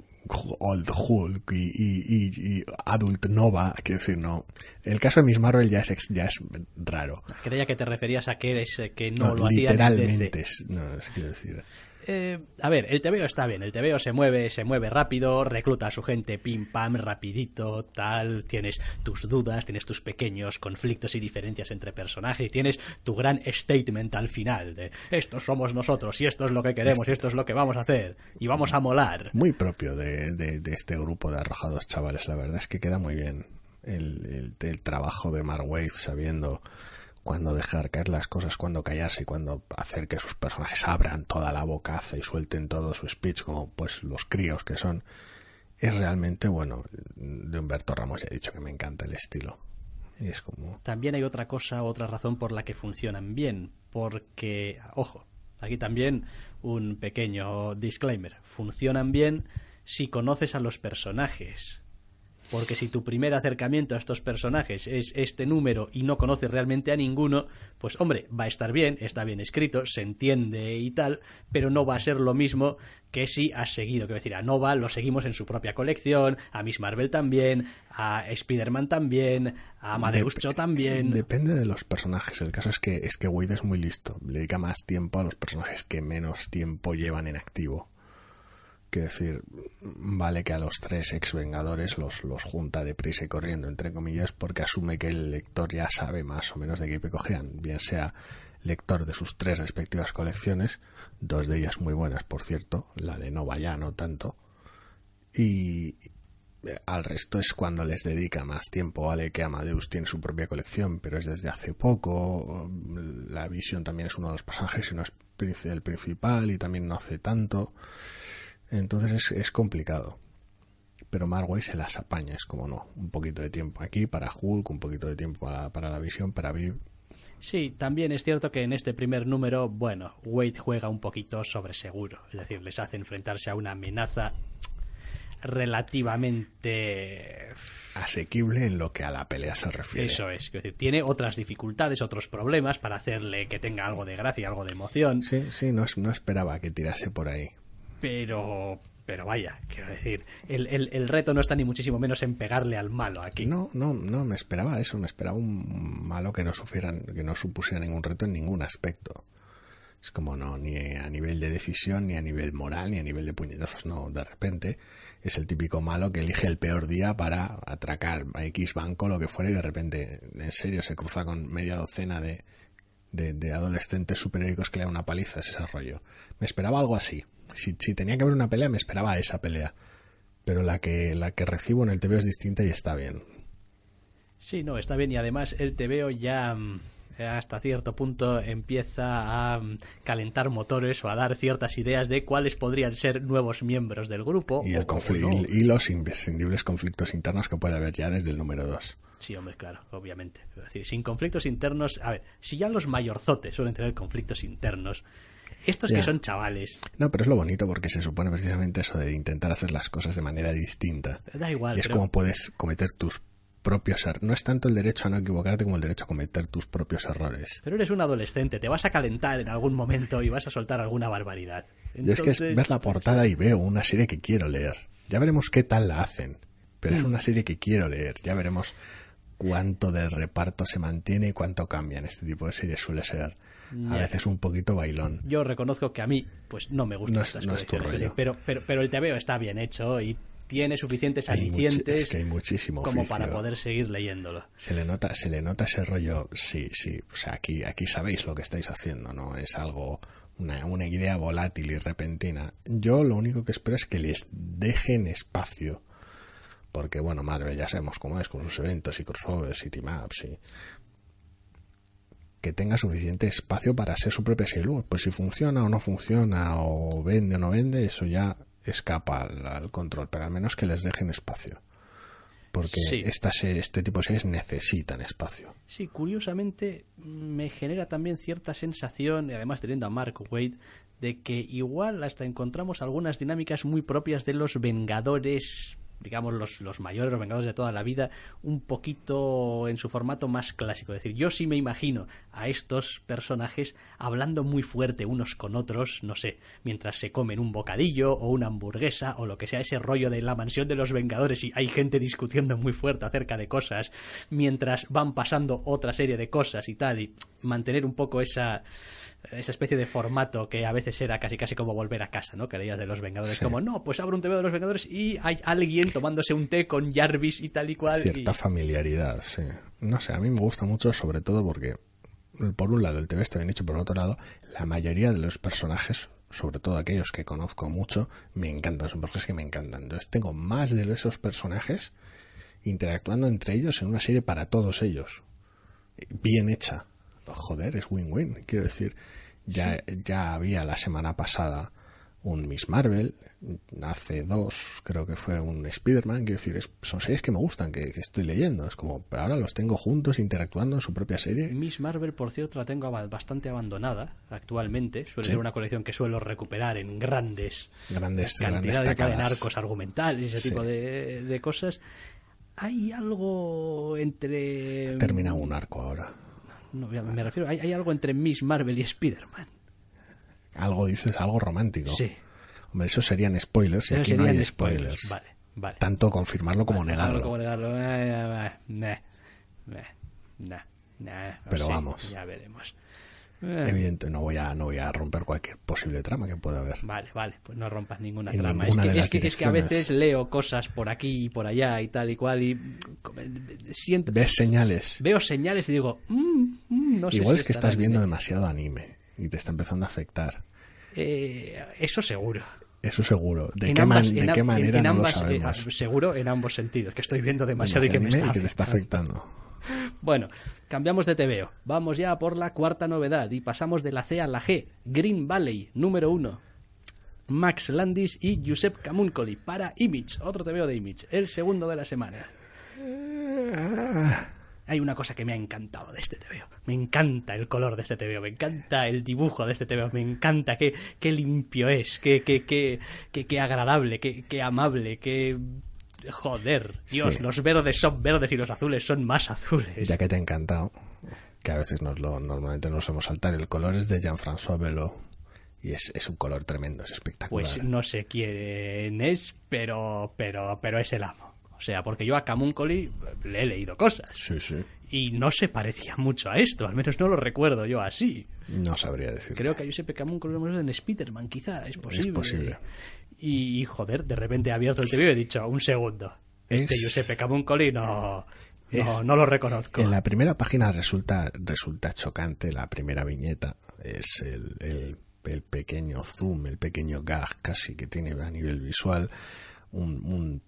Old Hulk y, y- y- y Adult Nova, quiero decir, no. El caso de Miss Marvel ya es, ya es raro. Creía que te referías a que eres eh, que no, No, lo hacía en literalmente, DC. no, es quiero decir. Eh, a ver, el TVO está bien, el TVO se mueve, se mueve rápido, recluta a su gente pim pam, rapidito, tal, tienes tus dudas, tienes tus pequeños conflictos y diferencias entre personajes, y tienes tu gran statement al final de estos somos nosotros y esto es lo que queremos y esto es lo que vamos a hacer y vamos a molar. Muy propio de, de- de este grupo de arrojados chavales, la verdad es que queda muy bien el, el- trabajo de Mark Waid sabiendo cuándo dejar caer las cosas, cuándo callarse cuándo hacer que sus personajes abran toda la bocaza y suelten todo su speech como pues los críos que son. Es realmente bueno. De Humberto Ramos ya he dicho que me encanta el estilo. Y es como... También hay otra cosa, otra razón por la que funcionan bien, porque, ojo, aquí también un pequeño disclaimer, funcionan bien si conoces a los personajes. Porque si tu primer acercamiento a estos personajes es este número y no conoces realmente a ninguno, pues hombre, va a estar bien, está bien escrito, se entiende y tal, pero no va a ser lo mismo que si has seguido. Quiero decir, a Nova lo seguimos en su propia colección, a Miss Marvel también, a Spider-Man también, a Amadeus Dep- Cho también. Depende de los personajes. El caso es que es que Wade es muy listo. Le dedica más tiempo a los personajes que menos tiempo llevan en activo. Quiero decir, vale que a los tres ex Vengadores los, los junta deprisa y corriendo, entre comillas, porque asume que el lector ya sabe más o menos de qué cogían, bien sea lector de sus tres respectivas colecciones, dos de ellas muy buenas, por cierto, la de Nova ya no tanto, y al resto es cuando les dedica más tiempo, vale que Amadeus tiene su propia colección, pero es desde hace poco, la visión también es uno de los personajes y no es el principal y también no hace tanto, entonces es, es complicado. Pero Marway se las apaña, es como no, un poquito de tiempo aquí para Hulk, un poquito de tiempo para, para la visión, para Viv. Sí, también es cierto que en este primer número, bueno, Wade juega un poquito sobre seguro. Es decir, les hace enfrentarse a una amenaza relativamente asequible en lo que a la pelea se refiere. Eso es, quiero decir, tiene otras dificultades, otros problemas para hacerle que tenga algo de gracia, algo de emoción, Sí, sí, no, es- no esperaba que tirase por ahí. Pero pero vaya, quiero decir, el, el- el reto no está ni muchísimo menos en pegarle al malo aquí. No, no, no, me esperaba eso, me esperaba un malo que no sufrieran, que no supusiera ningún reto en ningún aspecto. Es como no, ni a nivel de decisión, ni a nivel moral, ni a nivel de puñetazos, no, de repente es el típico malo que elige el peor día para atracar a X banco, lo que fuera, y de repente, en serio, se cruza con media docena de, de, de adolescentes superhéroicos que le dan una paliza, es ese rollo. Me esperaba algo así. Si, si tenía que haber una pelea, me esperaba esa pelea. Pero la que, la que recibo en el TV es distinta y está bien. Sí, no, está bien y además el TVO ya mm, hasta cierto punto empieza a mm, calentar motores o a dar ciertas ideas de cuáles podrían ser nuevos miembros del grupo. Y, el no. y los imprescindibles conflictos internos que puede haber ya desde el número 2. Sí, hombre, claro, obviamente. Es decir, sin conflictos internos, a ver, si ya los mayorzotes suelen tener conflictos internos, estos que son chavales, No, pero es lo bonito porque se supone precisamente eso de intentar hacer las cosas de manera distinta. da igual. y es pero- como puedes cometer tus propios errores. No es tanto el derecho a no equivocarte como el derecho a cometer tus propios errores. Pero eres un adolescente, te vas a calentar en algún momento y vas a soltar alguna barbaridad. Yo es que es ver la portada y veo una serie que quiero leer. Ya veremos qué tal la hacen. Pero Mm. es una serie que quiero leer. Ya veremos cuánto del reparto se mantiene y cuánto cambian. Este tipo de series suele ser a veces un poquito bailón. Yo reconozco que a mí, pues no me gustan No es- estas no es tu rollo. pero, pero, pero el TVO está bien hecho y tiene suficientes alicientes es que hay muchísimo como oficio. para poder seguir leyéndolo. Se le nota, se le nota ese rollo, sí, sí, o sea, aquí, aquí sabéis lo que estáis haciendo, ¿no? Es algo, una, una idea volátil y repentina. Yo lo único que espero es que les dejen espacio. Porque, bueno, Marvel ya sabemos cómo es con sus eventos y crossovers y team-ups y... Que tenga suficiente espacio para hacer su propia serie. Pues si funciona o no funciona, o vende o no vende, eso ya escapa al, al control. Pero al menos que les dejen espacio. Porque Sí. esta serie- este tipo de series necesitan espacio. Sí, curiosamente me genera también cierta sensación, y además teniendo a Mark Wade, de que igual hasta encontramos algunas dinámicas muy propias de los Vengadores, digamos los, los mayores, los Vengadores de toda la vida, un poquito en su formato más clásico. Es decir, yo sí me imagino a estos personajes hablando muy fuerte unos con otros, no sé, mientras se comen un bocadillo o una hamburguesa o lo que sea, ese rollo de la mansión de los Vengadores y hay gente discutiendo muy fuerte acerca de cosas, mientras van pasando otra serie de cosas y tal, y mantener un poco esa esa especie de formato que a veces era casi casi como volver a casa, ¿no? Que leías de los Vengadores, Sí. como no, pues abro un TV de los Vengadores y hay alguien tomándose un té con Jarvis y tal y cual. Cierta y- familiaridad, sí. No sé, a mí me gusta mucho, sobre todo porque, por un lado, el TV está bien hecho, por otro lado, la mayoría de los personajes, sobre todo aquellos que conozco mucho, me encantan, son personajes que me encantan. Entonces, tengo más de esos personajes interactuando entre ellos en una serie para todos ellos. Bien hecha. Joder, es win-win. Quiero decir, ya, ya había la semana pasada un Miss Marvel, hace dos creo que fue un Spider-Man, quiero decir, es- son series que me gustan, que, que estoy leyendo, es como, ahora los tengo juntos interactuando en su propia serie. Miss Marvel, por cierto, la tengo bastante abandonada actualmente. Suele Sí. ser una colección que suelo recuperar en grandes Grandes, grandes cantidades de arcos argumentales y ese Sí. tipo de, de cosas. Hay algo entre... Termina un arco ahora. No, me refiero, hay, hay algo entre Miss Marvel y Spider-Man. Algo dices, algo romántico. Sí. Hombre, eso serían spoilers y Esos aquí no hay spoilers. Vale, vale. Tanto confirmarlo como Vale, negarlo. Como negarlo. Eh, eh, eh, nah, nah, o Pero sí, vamos. Ya veremos. Eh, Evidente, no voy a, no voy a romper cualquier posible trama que pueda haber. Vale, vale, pues no rompas ninguna En trama. ninguna es, que, es, que, es que a veces leo cosas por aquí y por allá y tal y cual y mm, siento, ¿Ves señales? veo señales y digo, mm, mm, no sé Igual si es que estás viendo en- demasiado anime y te está empezando a afectar. Eh, eso seguro. Eso seguro. ¿De, En qué, ambas- man- en de qué en- manera en no ambas, lo eh, sabemos? ah, seguro en ambos sentidos, que estoy viendo demasiado y que me Demasiado está, y que te está afectando. Bueno, cambiamos de TVO. Vamos ya por la cuarta novedad y pasamos de la C a la G. Green Valley, número uno. Max Landis y Giuseppe Camuncoli para Image, otro TVO de Image, el segundo de la semana. Hay una cosa que me ha encantado de este TVO. Me encanta el color de este TVO, me encanta el dibujo de este TVO, me encanta qué, qué limpio es, qué, qué, qué, qué, agradable, qué amable, qué Joder, Dios, Sí. los verdes son verdes y los azules son más azules. Ya que te ha encantado, que a veces nos lo, normalmente nos hemos saltar, el color es de Jean-François Belot. Y es, es un color tremendo, es espectacular. Pues no sé quién es, pero, pero, pero es el amo. O sea, porque yo a Camuncoli le he leído cosas. Sí, sí. Y no se parecía mucho a esto, al menos no lo recuerdo yo así. No sabría decir. Creo que a Giuseppe Camuncoli lo hemos en Spiderman, quizá, es posible. posible. Y, joder, de repente he abierto el TV y he dicho, un segundo. Este Es- Giuseppe Camuncoli no, no, no lo reconozco. En la primera página resulta, resulta chocante la primera viñeta. Es el, el- el pequeño zoom, el pequeño gag casi que tiene a nivel visual. Un, un-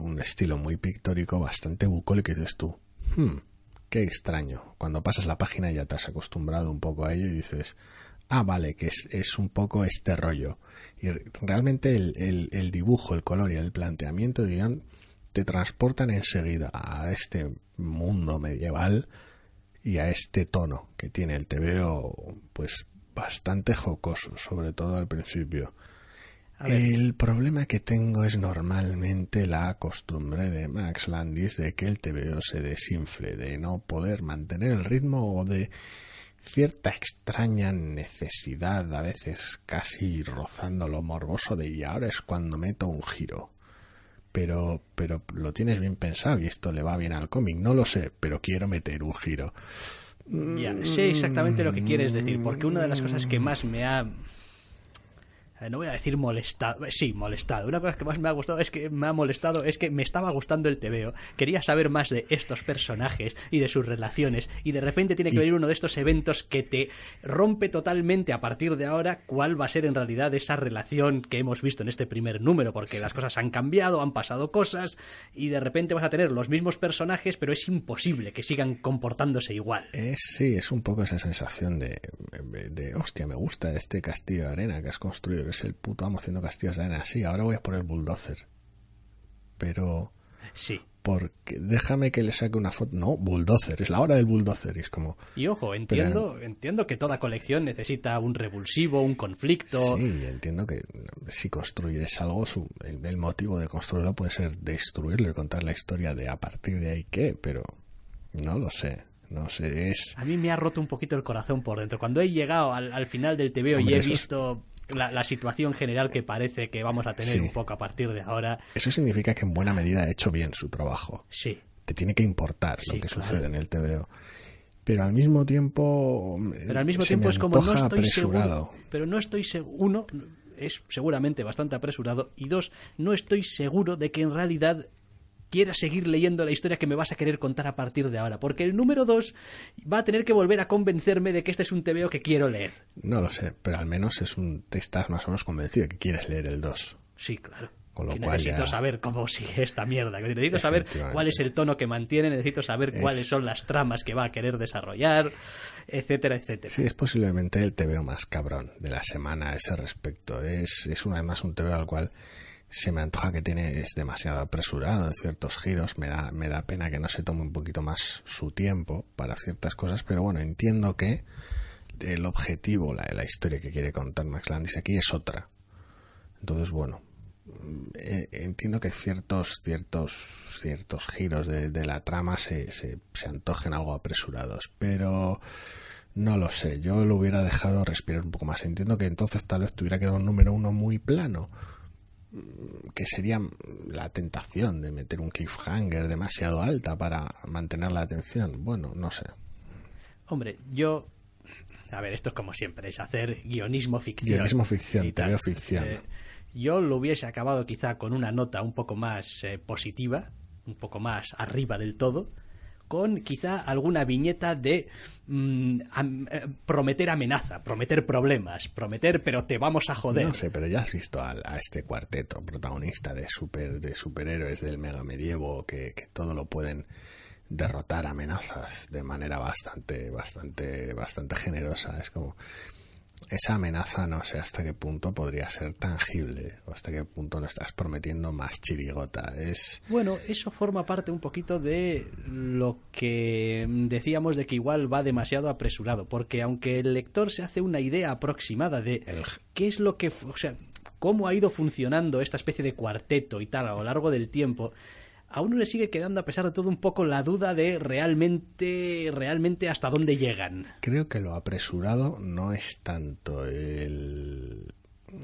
un estilo muy pictórico, bastante bucólico. Y dices tú, "Hmm, qué extraño. Cuando pasas la página ya te has acostumbrado un poco a ello y dices, ah, vale, que es, es un poco este rollo. Y re- realmente el, el- el dibujo, el color y el planteamiento de guion te transportan enseguida a este mundo medieval y a este tono que tiene el TVO, pues bastante jocoso, sobre todo al principio. El problema que tengo es normalmente la costumbre de Max Landis de que el TVO se desinfle, de no poder mantener el ritmo o de cierta extraña necesidad, a veces casi rozando lo morboso de y ahora es cuando meto un giro. Pero, pero lo tienes bien pensado y esto le va bien al cómic, no lo sé, pero quiero meter un giro. Ya, sé exactamente lo que quieres decir, porque una de las cosas que más me ha... eh, No voy a decir molestado, eh, sí, molestado. Una cosa que más me ha gustado es que me ha molestado es que me estaba gustando el TVO. Quería saber más de estos personajes y de sus relaciones y de repente tiene que venir uno de estos eventos que te rompe totalmente a partir de ahora cuál va a ser en realidad esa relación que hemos visto en este primer número, porque las cosas han cambiado, han pasado cosas y de repente vas a tener los mismos personajes, pero es imposible que sigan comportándose igual. Sí, es un poco esa sensación de, de, hostia, me gusta este castillo de arena que has construido, eres el puto amo haciendo castillos de arena. Sí, ahora voy a poner bulldozer. Pero, Sí. porque déjame que le saque una foto. No, bulldozer, es la hora del bulldozer. Y es como, Y ojo, entiendo, entiendo que toda colección necesita un revulsivo, un conflicto. sí, entiendo que si construyes algo, su- el, el motivo de construirlo puede ser destruirlo y contar la historia de a partir de ahí qué, pero no lo sé. No sé, es. A mí me ha roto un poquito el corazón por dentro. Cuando he llegado al, al final del TVO Hombre, y he visto la, la situación general que parece que vamos a tener Sí. un poco a partir de ahora, Eso significa que en buena medida ha hecho bien su trabajo. sí. te tiene que importar Sí, lo que claro. sucede en el TVO. Pero al mismo tiempo. Pero al mismo tiempo es como no estoy apresurado. seguro. Pero no estoy seguro. Uno, es seguramente bastante apresurado. Y dos, no estoy seguro de que en realidad quiera seguir leyendo la historia que me vas a querer contar a partir de ahora. Porque el número dos va a tener que volver a convencerme de que este es un TVO que quiero leer. No lo sé, pero al menos es un, te estás más o menos convencido de que quieres leer el 2. Sí, claro. Con lo Que cual necesito ya- saber cómo sigue esta mierda. que Necesito saber cuál es el tono que mantiene, necesito saber Es- cuáles son las tramas que va a querer desarrollar, etcétera, etcétera. Sí, es posiblemente el TVO más cabrón de la semana a ese respecto. Es, es una además un TVO al cual se me antoja que tiene es demasiado apresurado en ciertos giros. Me da, me da pena que no se tome un poquito más su tiempo para ciertas cosas, pero bueno, entiendo que el objetivo, la, la historia que quiere contar Max Landis aquí es otra. Entonces, bueno, eh, entiendo que ciertos ciertos ciertos giros de, de la trama se, se, se antojen algo apresurados pero no lo sé yo lo hubiera dejado respirar un poco más entiendo que entonces tal vez tuviera quedado un número uno muy plano que sería la tentación de meter un cliffhanger demasiado alta para mantener la atención bueno no sé Hombre, yo. A ver, esto es como siempre, es hacer guionismo ficción. Guionismo ficción, te veo ficción. Eh, yo lo hubiese acabado quizá con una nota un poco más eh, positiva, un poco más arriba del todo, con quizá alguna viñeta de mm, eh, prometer amenaza, prometer problemas, prometer pero te vamos a joder. No sé, pero ya has visto a, este cuarteto protagonista de super de superhéroes del mega medievo que, que todo lo pueden derrotar amenazas de manera bastante bastante bastante generosa. Es como esa amenaza no sé hasta qué punto podría ser tangible o hasta qué punto no estás prometiendo más chirigota. Es Bueno, eso forma parte un poquito de lo que decíamos de que igual va demasiado apresurado, porque aunque el lector se hace una idea aproximada de El- qué es lo que, o sea, cómo ha ido funcionando esta especie de cuarteto y tal a lo largo del tiempo, a uno le sigue quedando a pesar de todo un poco la duda de realmente, realmente hasta dónde llegan. Creo que lo apresurado no es tanto el,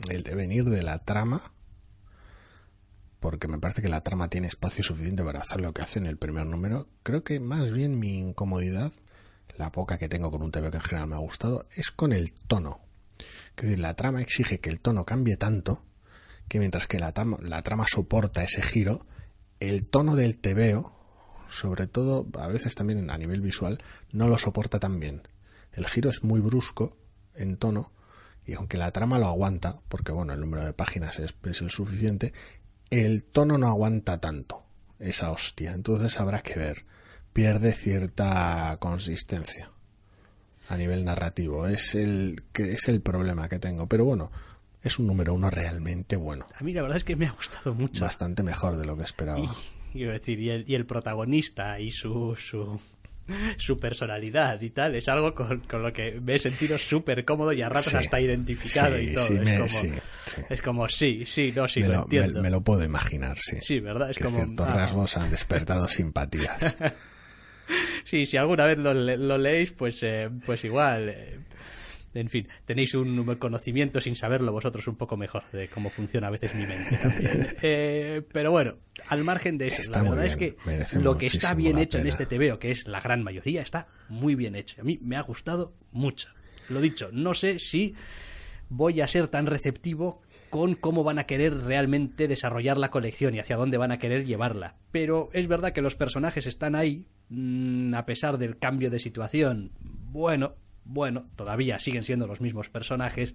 el devenir de la trama, porque me parece que la trama tiene espacio suficiente para hacer lo que hace en el primer número. Creo que más bien mi incomodidad, la poca que tengo con un TV que en general me ha gustado, es con el tono. Decir, la trama exige que el tono cambie tanto que mientras que la, la trama soporta ese giro, el tono del TVO, sobre todo a veces también a nivel visual, no lo soporta tan bien. El giro es muy brusco en tono y aunque la trama lo aguanta, porque bueno, el número de páginas es, es el suficiente, el tono no aguanta tanto esa hostia. Entonces habrá que ver. Pierde cierta consistencia a nivel narrativo. Es el, que es el problema que tengo. Pero bueno, es un número uno realmente bueno. A mí la verdad es que me ha gustado mucho. Bastante mejor de lo que esperaba. Y, quiero decir, y el, y el protagonista y su, su, su personalidad y tal, es algo con, con lo que me he sentido súper cómodo y a ratos Sí. hasta identificado Sí, y todo. sí, es, me- como, sí, sí. es como, sí, sí, no, sí, me, lo, entiendo. me lo puedo imaginar, sí. Sí, ¿verdad? Es que como, ciertos ah. rasgos han despertado simpatías. [laughs] Sí, si alguna vez lo, lo leéis, pues, eh, pues igual. eh, en fin, tenéis un conocimiento sin saberlo vosotros un poco mejor de cómo funciona a veces mi mente también. [laughs] Eh, pero bueno, al margen de eso, Está la verdad es que lo que está bien hecho en este TVO, que es la gran mayoría, está muy bien hecho. A mí me ha gustado mucho. Lo dicho, no sé si voy a ser tan receptivo con cómo van a querer realmente desarrollar la colección y hacia dónde van a querer llevarla. Pero es verdad que los personajes están ahí, mm, a pesar del cambio de situación. Bueno, bueno, todavía siguen siendo los mismos personajes.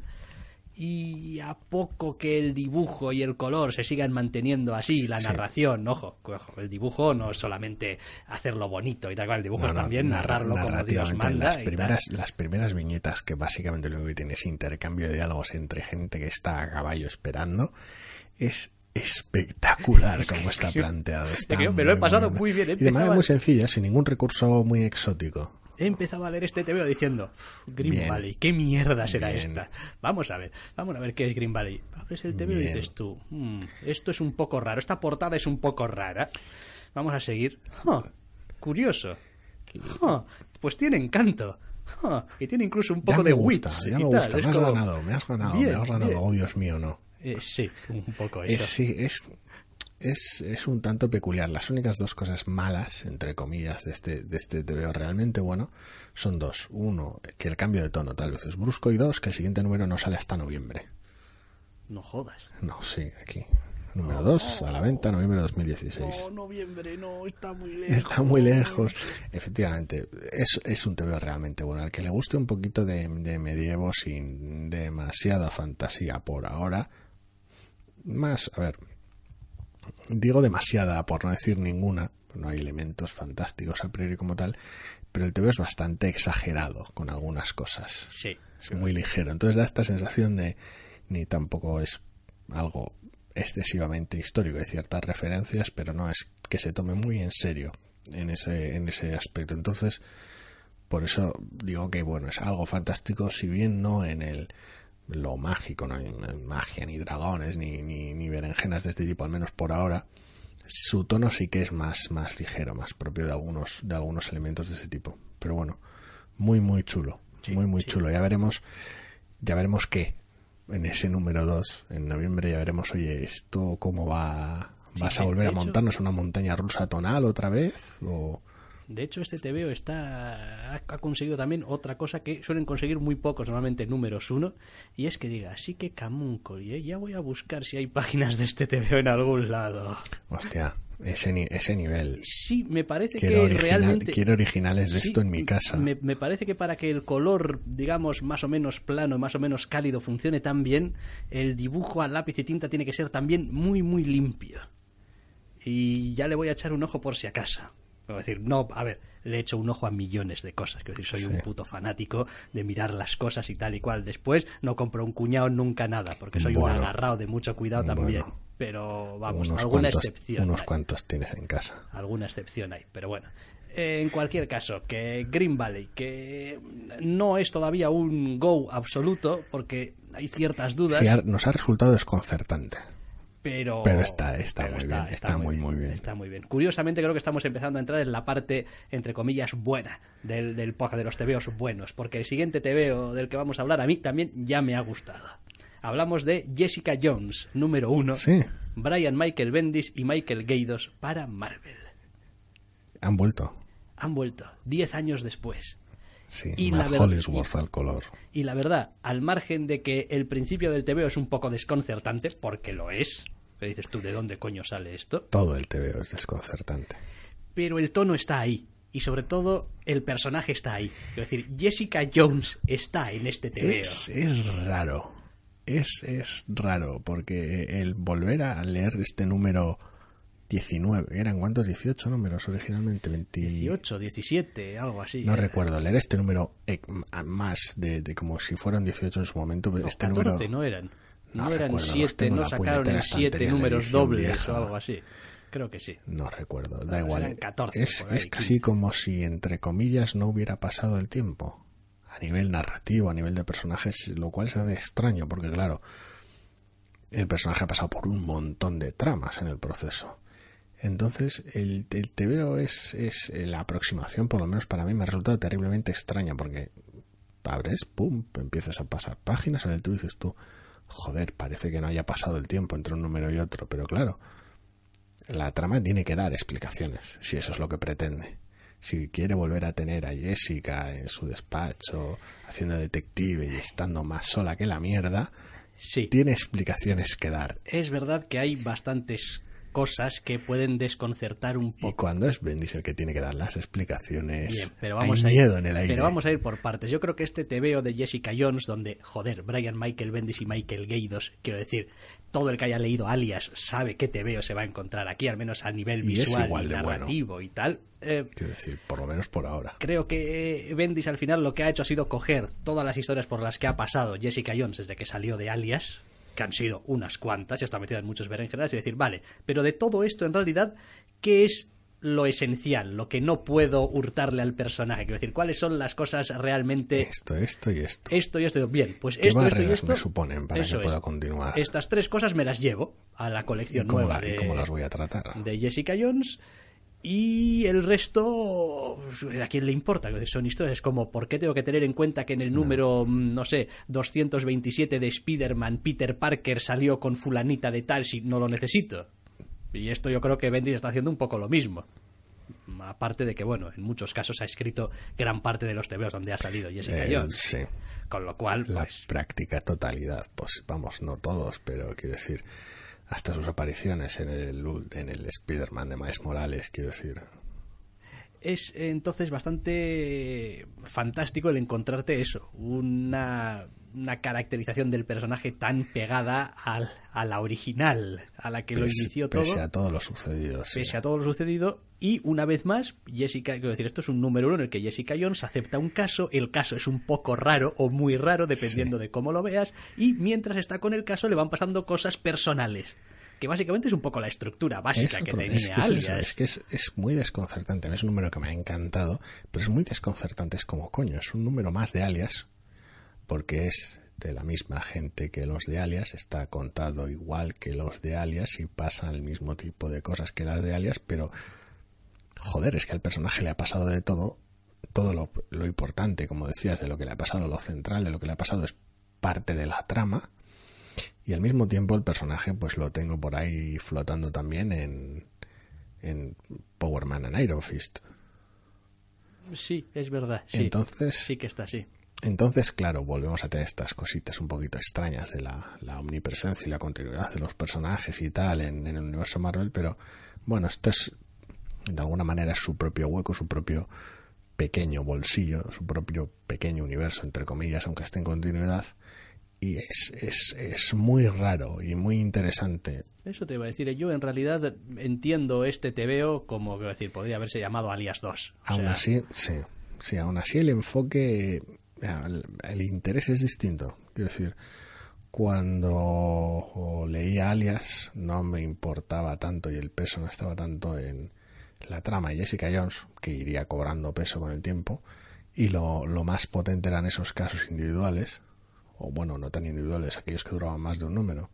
Y a poco que el dibujo y el color se sigan manteniendo así, la Sí. narración, ojo, ojo, el dibujo no es solamente hacerlo bonito y tal cual, el dibujo No, es también narra- narrarlo como Dios manda. las primeras, las primeras viñetas que básicamente lo único que tiene es intercambio de diálogos entre gente que está a caballo esperando es espectacular [laughs] como está planteado. Está me lo he pasado muy bien, Y de manera muy sencilla, sin ningún recurso muy exótico. He empezado a leer este TVO diciendo, Green Bien. Valley, ¿qué mierda será Bien. esta? Vamos a ver, vamos a ver qué es Green Valley. Abres el TVO y dices tú, "Hmm, esto es un poco raro, esta portada es un poco rara. Vamos a seguir. Ah, curioso. Ah, pues tiene encanto. Ah, y tiene incluso un Ya poco me de gusta, wits ya me gusta, me has como- ganado, me has ganado, Bien, me has ganado. Oh, Dios mío, no. Eh, sí, un poco Es, eso. sí, es, es, es un tanto peculiar. Las únicas dos cosas malas, entre comillas, de este, de este TVO realmente bueno, son dos. Uno, que el cambio de tono tal vez es brusco, y dos, que el siguiente número no sale hasta noviembre. No jodas. No, sí, aquí. Número dos, a la venta, noviembre de 2016. No, noviembre, no, está muy lejos. Está muy lejos. Efectivamente, es, es un TVO realmente bueno. Al que le guste un poquito de, de medievo sin demasiada fantasía por ahora. Más, a ver, digo demasiada por no decir ninguna. No hay elementos fantásticos a priori como tal. Pero el TVO es bastante exagerado con algunas cosas. Sí. Es muy ligero. Entonces da esta sensación de ni tampoco es algo excesivamente histórico. Hay ciertas referencias, pero no es que se tome muy en serio en ese, en ese aspecto. Entonces, por eso digo que bueno, es algo fantástico, si bien no en el lo mágico, no hay magia, ni dragones, ni, ni, ni berenjenas de este tipo, al menos por ahora, su tono sí que es más, más ligero, más propio de algunos, de algunos elementos de ese tipo. Pero bueno, muy, muy chulo. muy, muy chulo. Ya veremos, ya veremos qué en ese número 2, en noviembre, ya veremos, oye, esto cómo va. ¿Vas Sí, a volver a montarnos una montaña rusa tonal otra vez? ¿O De hecho, este TVO está, ha, ha conseguido también otra cosa que suelen conseguir muy pocos, normalmente números uno, y es que diga, sí que Camuncoli, ¿eh? ya voy a buscar si hay páginas de este TVO en algún lado. Hostia, ese, ni- ese nivel. Sí, me parece Quiero, que original- realmente... quiero originales de Sí, esto en mi casa. Me, me parece que para que el color, digamos, más o menos plano, más o menos cálido funcione tan bien, el dibujo a lápiz y tinta tiene que ser también muy, muy limpio. Y ya le voy a echar un ojo por si acaso. Es decir, no, a ver, le echo un ojo a millones de cosas. Quiero decir, soy un puto fanático de mirar las cosas y tal y cual. Después no compro un cuñado nunca nada, porque soy Bueno. un agarrado de mucho cuidado también. Bueno. Pero vamos, alguna cuantos, excepción. unos hay cuantos tienes en casa. alguna excepción hay, pero bueno. En cualquier caso, que Green Valley, que no es todavía un go absoluto, porque hay ciertas dudas. Sí, nos ha resultado desconcertante. Pero, Pero está- está muy bien, está muy, muy bien. Está muy bien. Curiosamente creo que estamos empezando a entrar en la parte, entre comillas, buena del, del podcast de los tebeos buenos, porque el siguiente tebeo del que vamos a hablar a mí también ya me ha gustado. Hablamos de Jessica Jones, número uno, Sí, Brian Michael Bendis y Michael Gaydos para Marvel. han vuelto. Han vuelto, 10 años después. Sí, Y la Matt verdad- Hollingsworth al color. Y la verdad, al margen de que el principio del TVO es un poco desconcertante, porque lo es, que dices tú, ¿de dónde coño sale esto? Todo el TVO es desconcertante. Pero el tono está ahí. Y sobre todo, el personaje está ahí. Es decir, Jessica Jones está en este TVO. Es, es raro. Es, es raro, porque el volver a leer este número 19, ¿eran cuántos? 18 números originalmente, 20... 18, 17, algo así. No era. recuerdo, leer este número eh, más de, de como si fueran 18 en su momento, pero No, este 14 número... no eran. No, No eran recuerdo, los 7, tengo en no sacaron puñetera en 7 estantería, la números dobles vieja. o algo así. Creo que sí. No recuerdo, da igual. eran 14 es, ahí, es casi 15. como si, entre comillas, no hubiera pasado el tiempo. A nivel narrativo, a nivel de personajes, lo cual se hace extraño, porque claro, el personaje ha pasado por un montón de tramas en el proceso. Entonces, el, el TVO es, es la aproximación, por lo menos para mí, me ha resultado terriblemente extraña, porque abres, pum, empiezas a pasar páginas, en el tú dices tú, joder, parece que no haya pasado el tiempo entre un número y otro, pero claro, la trama tiene que dar explicaciones, si eso es lo que pretende. Si quiere volver a tener a Jessica en su despacho, haciendo detective y estando más sola que la mierda, Sí. tiene explicaciones que dar. Es verdad que hay bastantes cosas que pueden desconcertar un Y poco. cuando es Bendis el que tiene que dar las explicaciones, Bien, pero vamos hay a ir, miedo en el aire. Pero vamos a ir por partes. Yo creo que este TVO de Jessica Jones, donde, joder, Brian Michael Bendis y Michael Gaydos, quiero decir, todo el que haya leído Alias sabe qué TVO se va a encontrar aquí, al menos a nivel Y visual y bueno. narrativo y tal. Eh, Quiero decir, por lo menos por ahora. creo que Bendis al final lo que ha hecho ha sido coger todas las historias por las que ha pasado Jessica Jones desde que salió de Alias, que han sido unas cuantas, y está metida en muchos berenjenas, y decir, vale, pero de todo esto en realidad, ¿qué es lo esencial, lo que no puedo hurtarle al personaje? Quiero decir, ¿cuáles son las cosas realmente Esto, esto y esto. esto y esto. Bien, pues ¿Qué esto, esto y esto. me suponen para eso que es. pueda continuar? Estas tres cosas me las llevo a la ¿Y colección cómo, nueva la- y de, cómo las voy a tratar? de Jessica Jones. Y el resto, pues, ¿a quién le importa? Son historias como, ¿por qué tengo que tener en cuenta que en el número, mm, no sé, 227 de Spider-Man, Peter Parker salió con fulanita de tal si no lo necesito? Y esto yo creo que Bendis está haciendo un poco lo mismo. Aparte de que, bueno, en muchos casos ha escrito gran parte de los TVOs donde ha salido Jessica Eh, Jones. sí, Con lo cual, la pues, práctica totalidad, pues vamos, no todos, pero quiero decir, hasta sus apariciones en el, en el Spider-Man de Miles Morales, quiero decir, es eh, entonces bastante fantástico el encontrarte eso, una, una caracterización del personaje tan pegada al, a la original, a la que lo inició todo, pese a todo lo sucedido. sí. pese a todo lo sucedido, y una vez más, Jessica, quiero decir, esto es un número uno en el que Jessica Jones acepta un caso, el caso es un poco raro o muy raro, dependiendo de cómo lo veas, y mientras está con el caso le van pasando cosas personales. Que básicamente es un poco la estructura básica Es que tenía es que es, eso, Alias. es que es, es muy desconcertante. Es un número que me ha encantado, pero es muy desconcertante. Es como, coño, es un número más de alias, porque es de la misma gente que los de alias, está contado igual que los de alias y pasan el mismo tipo de cosas que las de alias, pero joder, es que al personaje le ha pasado de todo, todo lo, lo importante, como decías, de lo que le ha pasado, lo central, de lo que le ha pasado es parte de la trama. Y al mismo tiempo el personaje pues lo tengo por ahí flotando también en, en Power Man and Iron Fist. Sí, es verdad. Sí. Entonces, sí que está así. Entonces, claro, volvemos a tener estas cositas un poquito extrañas de la, la omnipresencia y la continuidad de los personajes y tal en, en el universo Marvel, pero bueno, esto es de alguna manera es su propio hueco, su propio pequeño bolsillo, su propio pequeño universo, entre comillas, aunque esté en continuidad. Y es, es, es muy raro y muy interesante. Eso te iba a decir. Yo en realidad entiendo este TVO como, quiero decir, podría haberse llamado Alias 2. O Aún sea, así, sí, sí, aún así el enfoque, el, interés es distinto. Quiero decir, cuando leía Alias no me importaba tanto y el peso no estaba tanto en la trama de Jessica Jones, que iría cobrando peso con el tiempo, y lo, lo más potente eran esos casos individuales, o bueno, no tan individuales, aquellos que duraban más de un número.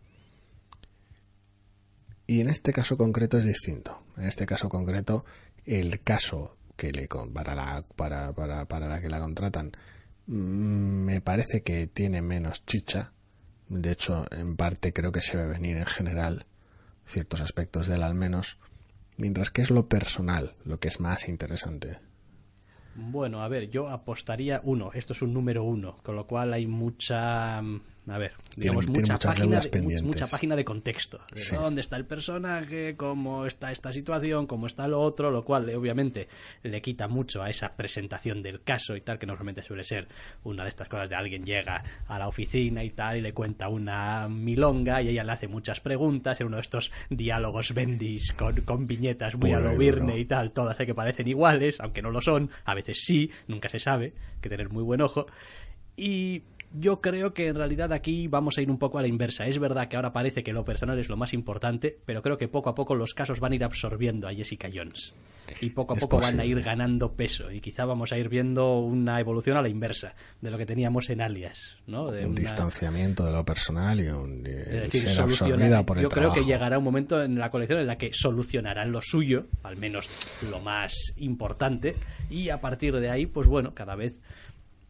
Y en este caso concreto es distinto. En este caso concreto, el caso que le para la para, para, para la que la contratan me parece que tiene menos chicha. De hecho, en parte creo que se ve venir en general ciertos aspectos de él al menos, mientras que es lo personal lo que es más interesante. Bueno, a ver, yo apostaría uno. Esto es un número uno, con lo cual hay mucha. A ver, digamos, tiene mucha, página de, mucha página de contexto. De Sí. ¿Dónde está el personaje? ¿Cómo está esta situación? ¿Cómo está lo otro? Lo cual, eh, obviamente, le quita mucho a esa presentación del caso y tal, que normalmente suele ser una de estas cosas de alguien llega a la oficina y tal, y le cuenta una milonga y ella le hace muchas preguntas en uno de estos diálogos bendis con, con viñetas muy a lo duro. y tal, todas que parecen iguales, aunque no lo son, a veces sí, nunca se sabe, hay que tener muy buen ojo. Y yo creo que en realidad aquí vamos a ir un poco a la inversa. Es verdad que ahora parece que lo personal es lo más importante, pero creo que poco a poco los casos van a ir absorbiendo a Jessica Jones. Y poco a Es poco van a ir ganando peso. Y quizá vamos a ir viendo una evolución a la inversa de lo que teníamos en Alias, ¿no? De un una- distanciamiento de lo personal y un es decir, ser absorbida por el yo creo que llegará un momento en la colección en la que solucionarán lo suyo, al menos lo más importante, y a partir de ahí, pues bueno, cada vez.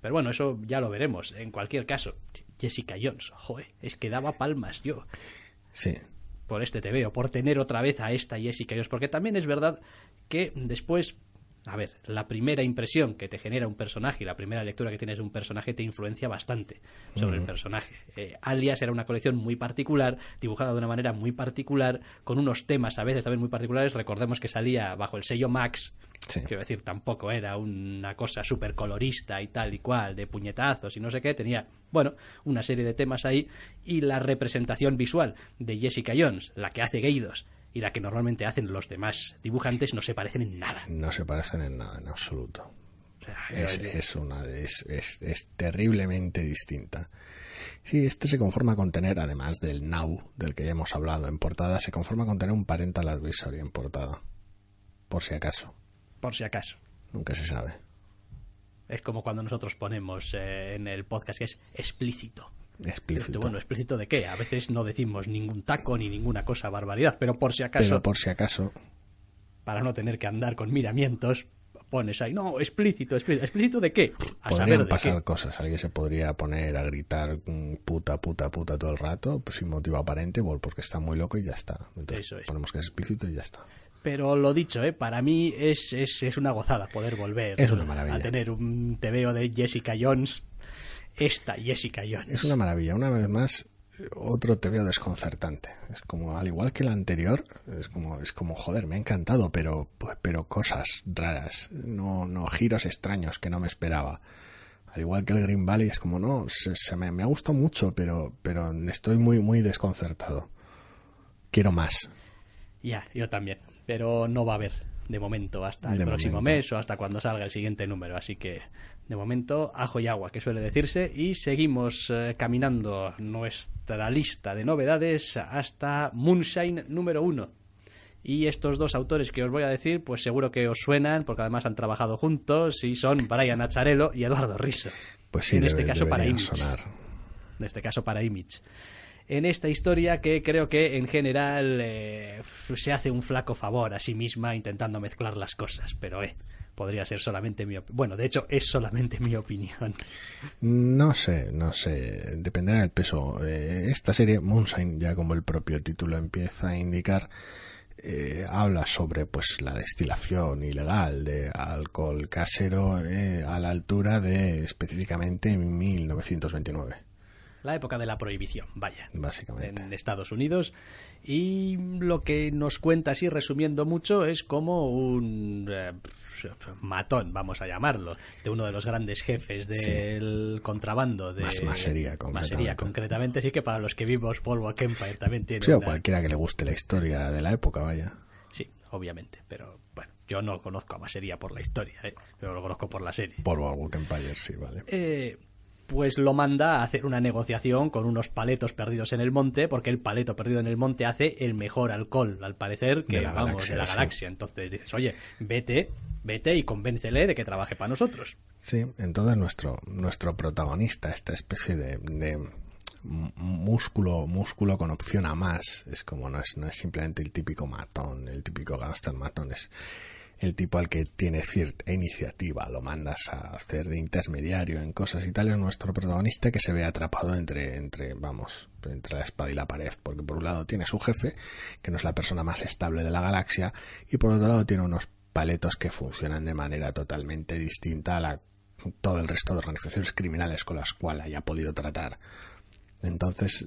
Pero bueno, eso ya lo veremos. En cualquier caso, Jessica Jones, joder, es que daba palmas yo. Sí, por este TVO, por tener otra vez a esta Jessica Jones, porque también es verdad que después, a ver, la primera impresión que te genera un personaje y la primera lectura que tienes de un personaje te influencia bastante sobre el personaje. Eh, Alias era una colección muy particular, dibujada de una manera muy particular, con unos temas a veces también muy particulares. Recordemos que salía bajo el sello Max, Sí. quiero decir, tampoco era una cosa súper colorista y tal y cual, de puñetazos y no sé qué, tenía, bueno, una serie de temas ahí y la representación visual de Jessica Jones, la que hace Geidos y la que normalmente hacen los demás dibujantes no se parecen en nada. no se parecen en nada, en absoluto. O sea, Es, es una de- es, es, es terriblemente distinta. Sí, este se conforma con tener, además del Now, del que ya hemos hablado en portada, se conforma con tener un parental advisory en portada. Por si acaso. por si acaso. Nunca se sabe. Es como cuando nosotros ponemos eh, en el podcast que es explícito. Explícito. Bueno, explícito de qué? A veces no decimos ningún taco ni ninguna cosa barbaridad, pero por si acaso, Pero por si acaso, para no tener que andar con miramientos, pones ahí, no, explícito, explícito. ¿Explícito de qué? A saber podrían de pasar qué. cosas. Alguien se podría poner a gritar mm, puta, puta, puta todo el rato, pues sin motivo aparente, porque está muy loco y ya está. Entonces Eso es. ponemos que es explícito y ya está. Pero lo dicho, ¿eh? para mí es, es, es una gozada poder volver Es una maravilla. a tener un TVO de Jessica Jones. Esta Jessica Jones. Es una maravilla. Una vez más, eh, otro te veo desconcertante. Es como, al igual que el anterior, es como, es como joder, me ha encantado, pero, pues, pero cosas raras. No, no, giros extraños que no me esperaba. Al igual que el Green Valley, es como, no, se, se me, me ha gustado mucho, pero, pero estoy muy, muy desconcertado. Quiero más. Ya, yo también. Pero no va a haber, de momento, hasta el De próximo momento. mes o hasta cuando salga el siguiente número. Así que, de momento, ajo y agua, que suele decirse. Y seguimos eh, caminando nuestra lista de novedades hasta Moonshine número uno. Y estos dos autores que os voy a decir, pues seguro que os suenan, porque además han trabajado juntos, y son Brian Acharello y Eduardo Risso. Pues sí, en este caso para Image sonar. en este caso para Image. En esta historia que creo que en general eh, se hace un flaco favor a sí misma intentando mezclar las cosas, pero eh, podría ser solamente mi opinión. Bueno, de hecho es solamente mi opinión. No sé, no sé, dependerá del peso. Eh, esta serie, Moonshine, ya como el propio título empieza a indicar, eh, habla sobre pues la destilación ilegal de alcohol casero eh, a la altura de específicamente 1929, La época de la prohibición, vaya. básicamente. en Estados Unidos y lo que nos cuenta así resumiendo mucho es como un eh, matón vamos a llamarlo de uno de los grandes jefes del contrabando de Mas- masería, Masería, concretamente. concretamente sí que para los que vimos Boardwalk Empire también tiene Sí, o una- cualquiera que le guste la historia de la época, vaya. sí obviamente pero bueno yo no conozco a Masería por la historia ¿eh? pero lo conozco por la serie Por Boardwalk Empire, sí, vale. Eh, pues lo manda a hacer una negociación con unos paletos perdidos en el monte, porque el paleto perdido en el monte hace el mejor alcohol, al parecer, que De la vamos, galaxia, de la sí. galaxia. Entonces dices, oye, vete, vete y convéncele de que trabaje para nosotros. Sí, entonces nuestro, nuestro protagonista, esta especie de, de músculo, músculo con opción a más, es como no es, no es simplemente el típico matón, el típico gangster matón, es el tipo al que tiene cierta iniciativa, lo mandas a hacer de intermediario en cosas y tal, es nuestro protagonista que se ve atrapado entre, entre, vamos, entre la espada y la pared, porque por un lado tiene su jefe, que no es la persona más estable de la galaxia, y por otro lado tiene unos paletos que funcionan de manera totalmente distinta a la todo el resto de organizaciones criminales con las cuales haya podido tratar. Entonces,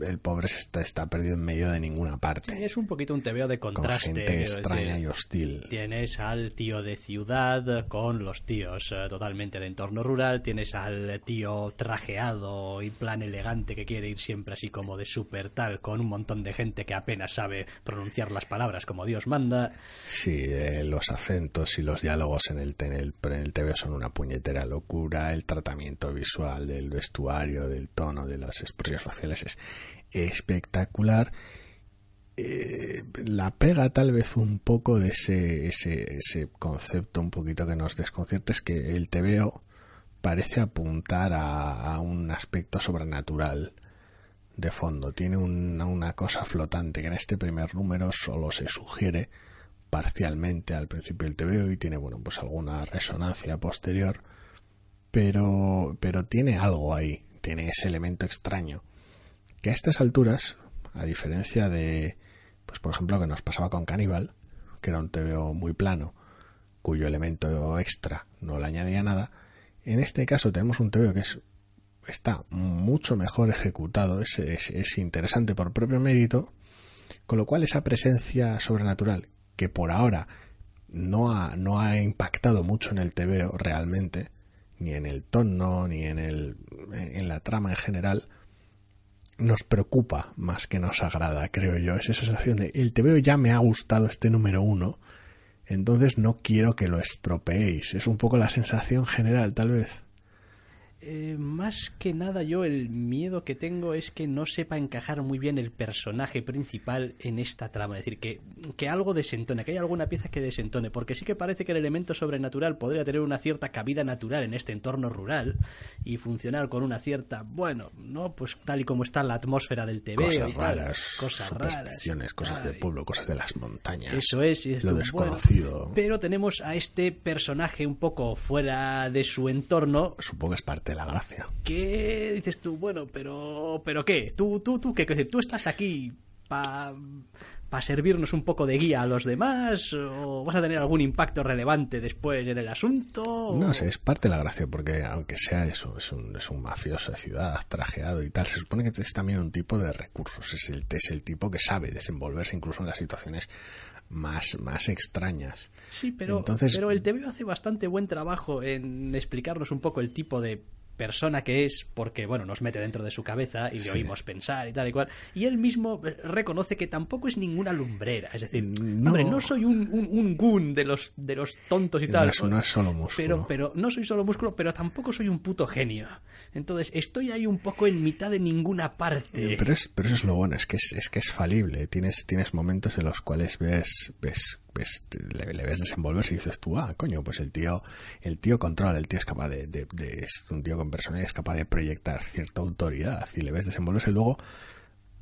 el pobre se está, está perdido en medio de ninguna parte. Es un poquito un tebeo de Con contraste. gente quiero extraña y hostil. Tienes al tío de ciudad con los tíos eh, totalmente de entorno rural. Tienes al tío trajeado y plan elegante que quiere ir siempre así como de super tal, con un montón de gente que apenas sabe pronunciar las palabras como Dios manda. Sí, eh, los acentos y los diálogos en el, en, el, en el TV son una puñetera locura. El tratamiento visual del vestuario, del tono, de las expresiones faciales es espectacular. Eh, la pega tal vez un poco de ese, ese, ese concepto un poquito que nos desconcierta es que el TVO parece apuntar a, un aspecto sobrenatural de fondo. Tiene una, una cosa flotante que en este primer número solo se sugiere parcialmente al principio del TVO y tiene bueno pues alguna resonancia posterior pero pero tiene algo ahí tiene ese elemento extraño que a estas alturas a diferencia de pues por ejemplo que nos pasaba con Cannibal que era un TVO muy plano cuyo elemento extra no le añadía nada en este caso tenemos un TVO que es está mucho mejor ejecutado es, es, es interesante por propio mérito con lo cual esa presencia sobrenatural que por ahora no ha, no ha impactado mucho en el TVO realmente, ni en el tono, ni en, el, en la trama en general, nos preocupa más que nos agrada, creo yo. Es esa sensación de el TVO ya me ha gustado este número uno, entonces no quiero que lo estropeéis. Es un poco la sensación general, tal vez. Eh, más que nada yo el miedo que tengo es que no sepa encajar muy bien el personaje principal en esta trama. Es decir, que, que algo desentone, que haya alguna pieza que desentone. Porque sí que parece que el elemento sobrenatural podría tener una cierta cabida natural en este entorno rural y funcionar con una cierta, bueno, no pues tal y como está la atmósfera del TV Cosas y tal, raras, cosas raras. cosas del pueblo, cosas de las montañas. Eso es, y dices Lo desconocido. bueno, pero tenemos a este personaje un poco fuera de su entorno Supongo que es parte de la gracia. ¿Qué dices tú? Bueno, pero pero qué? ¿Tú tú tú qué? Decir, ¿Tú estás aquí para pa servirnos un poco de guía a los demás o vas a tener algún impacto relevante después en el asunto? No sé, es parte de la gracia, porque aunque sea eso, es un, es un mafioso de ciudad, trajeado y tal, se supone que es también un tipo de recursos, es el, es el tipo que sabe desenvolverse incluso en las situaciones más, más extrañas. Sí, pero, Entonces- pero el TVO hace bastante buen trabajo en explicarnos un poco el tipo de persona que es, porque bueno, nos mete dentro de su cabeza y le Sí. oímos pensar y tal y cual. Y él mismo eh, reconoce que tampoco es ninguna lumbrera. Es decir, No. hombre, no soy un, un, un goon de los, de los tontos y No tal. es- no es solo músculo. Pero, pero no soy solo músculo, pero tampoco soy un puto genio. Entonces, estoy ahí un poco en mitad de ninguna parte. Pero, es, pero eso es lo bueno, es que es, es que es falible. Tienes, tienes momentos en los cuales ves, ves, ves le, le ves desenvolverse y dices tú, ah, coño, pues el tío, el tío controla, el tío es capaz de, es un tío con personalidad, es capaz de proyectar cierta autoridad y le ves desenvolverse y luego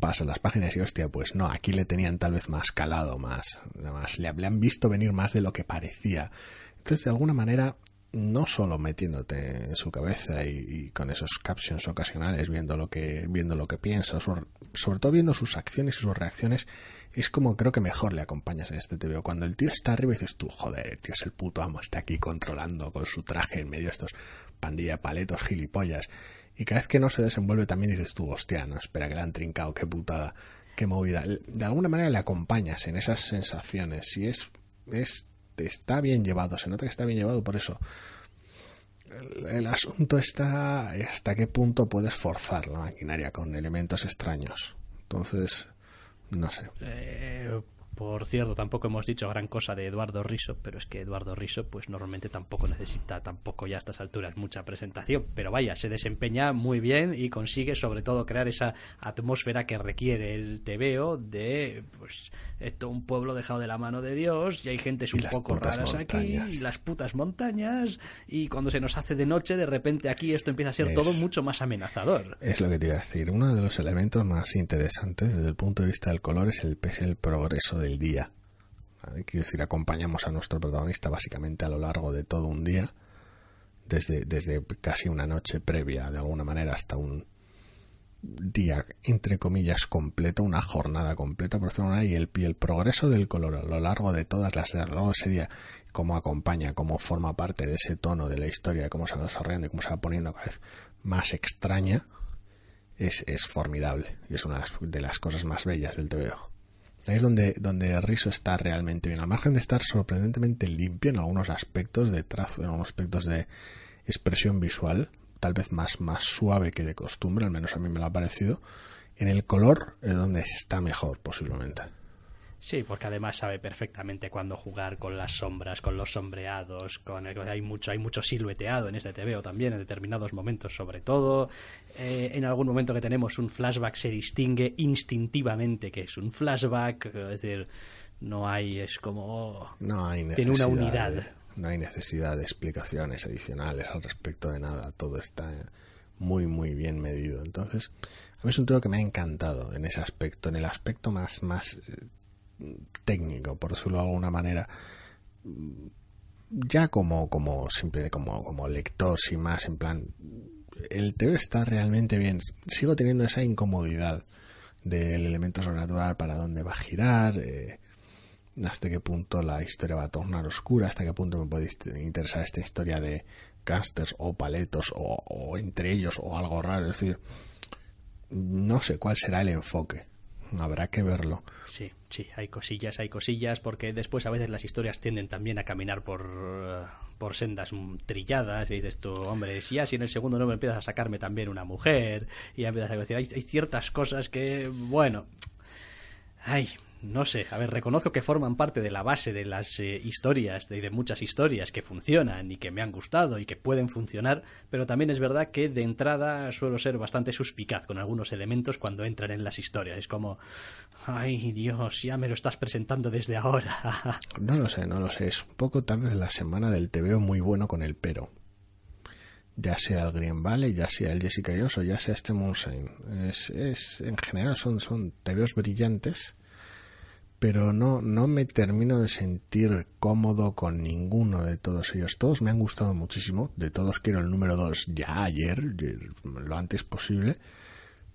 pasan las páginas y hostia, pues no, aquí le tenían tal vez más calado, más, más le, han visto venir más de lo que parecía. Entonces, de alguna manera, no solo metiéndote en su cabeza y, con esos captions ocasionales, viendo lo que, viendo lo que piensa, sobre todo viendo sus acciones y sus reacciones, es como creo que mejor le acompañas en este TVO. Cuando el tío está arriba y dices tú, joder, el tío es el puto amo, está aquí controlando con su traje en medio de estos pandilla paletos gilipollas. Y cada vez que no se desenvuelve también dices tú, hostia, no, espera que le han trincado, qué putada, qué movida. De alguna manera le acompañas en esas sensaciones y es, es, está bien llevado, se nota que está bien llevado por eso. El, el asunto está hasta qué punto puedes forzar la maquinaria con elementos extraños. Entonces, no sé. Eh, Por cierto, tampoco hemos dicho gran cosa de Eduardo Riso, pero es que Eduardo Riso, pues normalmente tampoco necesita, tampoco ya a estas alturas, mucha presentación. Pero vaya, se desempeña muy bien y consigue sobre todo crear esa atmósfera que requiere el TVO de, pues, esto, un pueblo dejado de la mano de Dios y hay gentes un poco raras aquí y las putas montañas y cuando se nos hace de noche, de repente aquí esto empieza a ser Es- todo mucho más amenazador. Es lo que te iba a decir. Uno de los elementos más interesantes desde el punto de vista del color es el, es el progreso del día. ¿Vale? Quiero decir, acompañamos a nuestro protagonista básicamente a lo largo de todo un día, desde, desde casi una noche previa, de alguna manera, hasta un día, entre comillas, completo, una jornada completa, por manera, y el, y el progreso del color a lo largo de todas las, a lo largo de ese día, cómo acompaña, cómo forma parte de ese tono de la historia, de cómo se va desarrollando y cómo se va poniendo cada vez más extraña, es, es formidable y es una de las- de las cosas más bellas del TVO. Ahí es donde, donde Riso está realmente bien, al margen de estar sorprendentemente limpio en algunos aspectos de trazo, en algunos aspectos de expresión visual, tal vez más, más suave que de costumbre, al menos a mí me lo ha parecido. En el color es donde está mejor, posiblemente. Sí, porque además sabe perfectamente cuándo jugar con las sombras, con los sombreados, con el- hay mucho hay mucho silueteado en este TVO también en determinados momentos, sobre todo eh, en algún momento que tenemos un flashback se distingue instintivamente que es un flashback, es decir, no hay es como No hay Tiene una unidad. de- no hay necesidad de explicaciones adicionales al respecto de nada. Todo está muy, muy bien medido. Entonces, a mí es un tema que me ha encantado en ese aspecto, en el aspecto más, más eh, técnico, por decirlo de alguna manera. Ya como, como simple, como, como lector, sin más, en plan, el teo está realmente bien. Sigo teniendo esa incomodidad del elemento sobrenatural para dónde va a girar, eh, hasta qué punto la historia va a tornar oscura, hasta qué punto me puede interesar esta historia de casters o paletos o, entre ellos o algo raro. Es decir, no sé cuál será el enfoque. Habrá que verlo. Sí, sí, hay cosillas, hay cosillas, porque después a veces las historias tienden también a caminar por, eh, por sendas trilladas y dices tú, hombre, si ya si en el segundo no me empiezas a sacarme también una mujer y empiezas a decir, hay, hay ciertas cosas que, bueno, ay, no sé, a ver, reconozco que forman parte de la base de las eh, historias, de, de muchas historias que funcionan y que me han gustado y que pueden funcionar, pero también es verdad que de entrada suelo ser bastante suspicaz con algunos elementos cuando entran en las historias. Es como, ay Dios, ya me lo estás presentando desde ahora. [laughs] No lo sé, no lo sé. Es un poco tal vez la semana del TVO muy bueno con el pero. Ya sea el Green Valley, ya sea el Jessica Jones o ya sea este Moonshine. Es, es, en general son, son TVOs brillantes, pero no, no me termino de sentir cómodo con ninguno de todos ellos. Todos me han gustado muchísimo. De todos quiero el número 2 ya ayer, lo antes posible.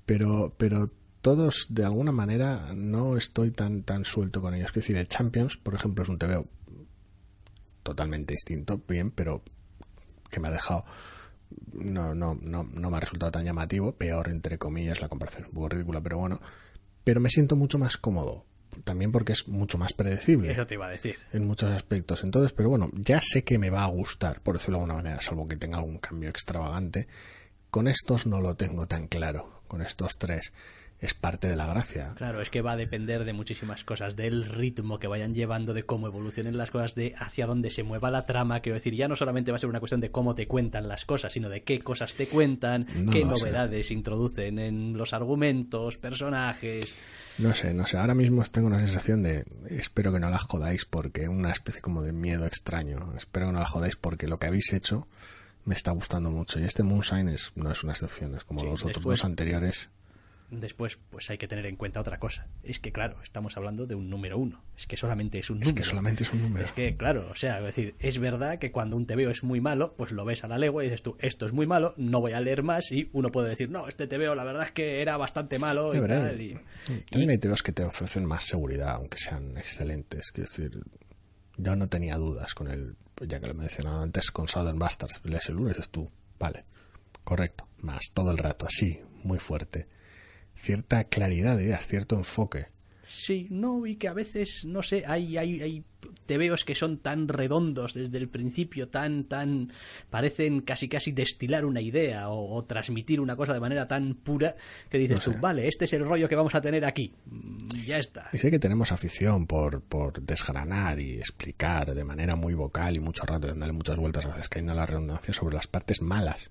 Pero, pero todos de alguna manera no estoy tan tan suelto con ellos. Es decir, el Champions, por ejemplo, es un TVO totalmente distinto, bien, pero que me ha dejado no, no, no, no me ha resultado tan llamativo, peor entre comillas, la comparación un poco ridícula, pero bueno, pero me siento mucho más cómodo, también porque es mucho más predecible Eso te iba a decir. en muchos aspectos. Entonces, pero bueno, ya sé que me va a gustar, por decirlo de alguna manera, salvo que tenga algún cambio extravagante. Con estos no lo tengo tan claro, con estos tres. Es parte de la gracia. Claro, es que va a depender de muchísimas cosas, del ritmo que vayan llevando, de cómo evolucionen las cosas, de hacia dónde se mueva la trama. Quiero decir, ya no solamente va a ser una cuestión de cómo te cuentan las cosas, sino de qué cosas te cuentan, No qué sé. novedades introducen en los argumentos, personajes. No sé, no sé. Ahora mismo tengo una sensación de espero que no la jodáis porque una especie como de miedo extraño. Espero que no la jodáis porque lo que habéis hecho me está gustando mucho. Y este Moonshine es, no es una excepción, es como Sí, los otros después- dos anteriores. Después, pues hay que tener en cuenta otra cosa. Es que, claro, estamos hablando de un número uno. Es que solamente es un Es número. que solamente es un número. Es que, claro, o sea, es decir, es verdad que cuando un TVO es muy malo, pues lo ves a la legua y dices tú, esto es muy malo, no voy a leer más y uno puede decir, no, este TVO la verdad es que era bastante malo y tal. y- También hay TVOs que te ofrecen más seguridad, aunque sean excelentes. Quiero decir, yo no tenía dudas con el, ya que lo he mencionado antes, con Southern Bastards. Lees el uno y dices tú, vale, correcto, más todo el rato, así, muy fuerte. Cierta claridad de ideas, cierto enfoque. Sí, no, y que a veces, no sé, hay, hay, hay tebeos que son tan redondos desde el principio, tan, tan, parecen casi casi destilar una idea o, o transmitir una cosa de manera tan pura que dices No sé. tú, vale, este es el rollo que vamos a tener aquí. Mm, Ya está. Y sé que tenemos afición por, por desgranar y explicar de manera muy vocal y mucho rato, y darle muchas vueltas a veces cayendo en la redundancia sobre las partes malas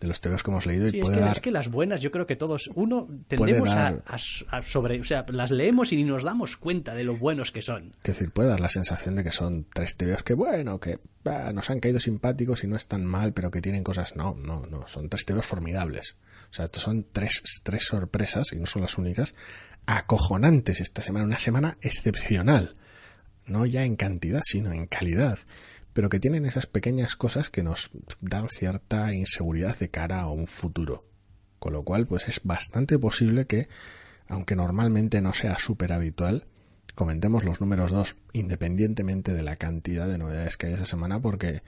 de los tebeos que hemos leído Sí, y es, que, dar es que las buenas, yo creo que todos, uno, tendemos a, dar- a- a sobre, o sea, las leemos y ni nos damos cuenta de lo buenos que son. Es decir, puede dar la sensación de que son tres tebeos que, bueno, que bah, nos han caído simpáticos y no están mal, pero que tienen cosas. No, no, no. Son tres tebeos formidables. O sea, son tres, tres sorpresas, y no son las únicas, acojonantes esta semana. Una semana excepcional. No ya en cantidad, sino en calidad. Pero que tienen esas pequeñas cosas que nos dan cierta inseguridad de cara a un futuro. Con lo cual, pues es bastante posible que, aunque normalmente no sea súper habitual, comentemos los números 2 independientemente de la cantidad de novedades que hay esa semana porque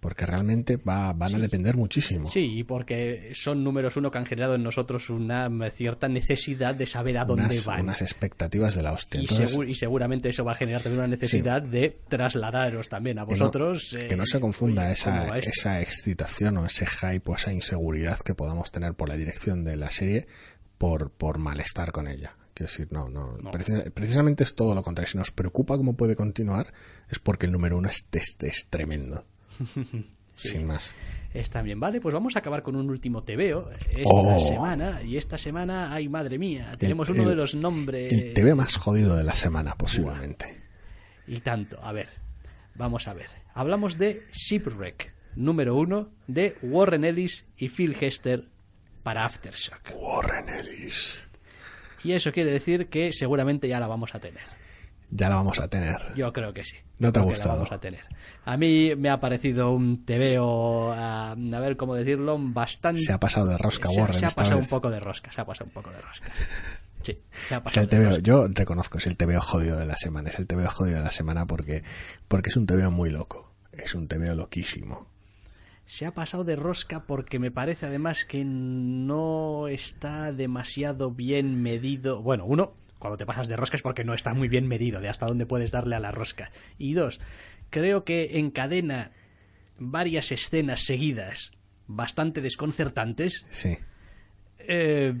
porque realmente va, van a depender muchísimo. Sí, y porque son números uno que han generado en nosotros una cierta necesidad de saber a dónde unas, van. unas expectativas de la hostia. y, Entonces, segu- y seguramente eso va a generar también una necesidad de trasladaros también a que no- vosotros. que no, eh, se confunda oye, ¿cómo esa, esa excitación o ese hype o esa inseguridad que podamos tener por la dirección de la serie por, por malestar con ella. Quiero decir, no, no. No. preci- precisamente es todo lo contrario. Si nos preocupa cómo puede continuar, es porque el número uno es, es, es tremendo. [laughs] Sin más. Está bien, vale, pues vamos a acabar con un último tebeo esta Oh. semana. Y esta semana, ay madre mía, tenemos El- uno el- de los nombres. El más jodido de la semana, posiblemente. Y tanto, a ver, vamos a ver. Hablamos de Shipwreck, número uno, de Warren Ellis y Phil Hester para Aftershock. Warren Ellis. Y eso quiere decir que seguramente ya la vamos a tener. Ya la vamos a tener. Yo creo que sí. ¿No te ha que la gustado? vamos a tener. A mí me ha parecido un tebeo, a, a ver cómo decirlo, bastante... Se ha pasado de rosca se, Warren se ha pasado vez. un poco de rosca, se ha pasado un poco de rosca. [laughs] Sí, se ha pasado el TVO, yo reconozco, es el TVO jodido de la semana. Es el TVO jodido de la semana porque, porque es un TVO muy loco. Es un TVO loquísimo. Se ha pasado de rosca porque me parece además que no está demasiado bien medido. Bueno, uno, cuando te pasas de rosca es porque no está muy bien medido de hasta dónde puedes darle a la rosca. Y dos, creo que encadena varias escenas seguidas bastante desconcertantes Sí. eh,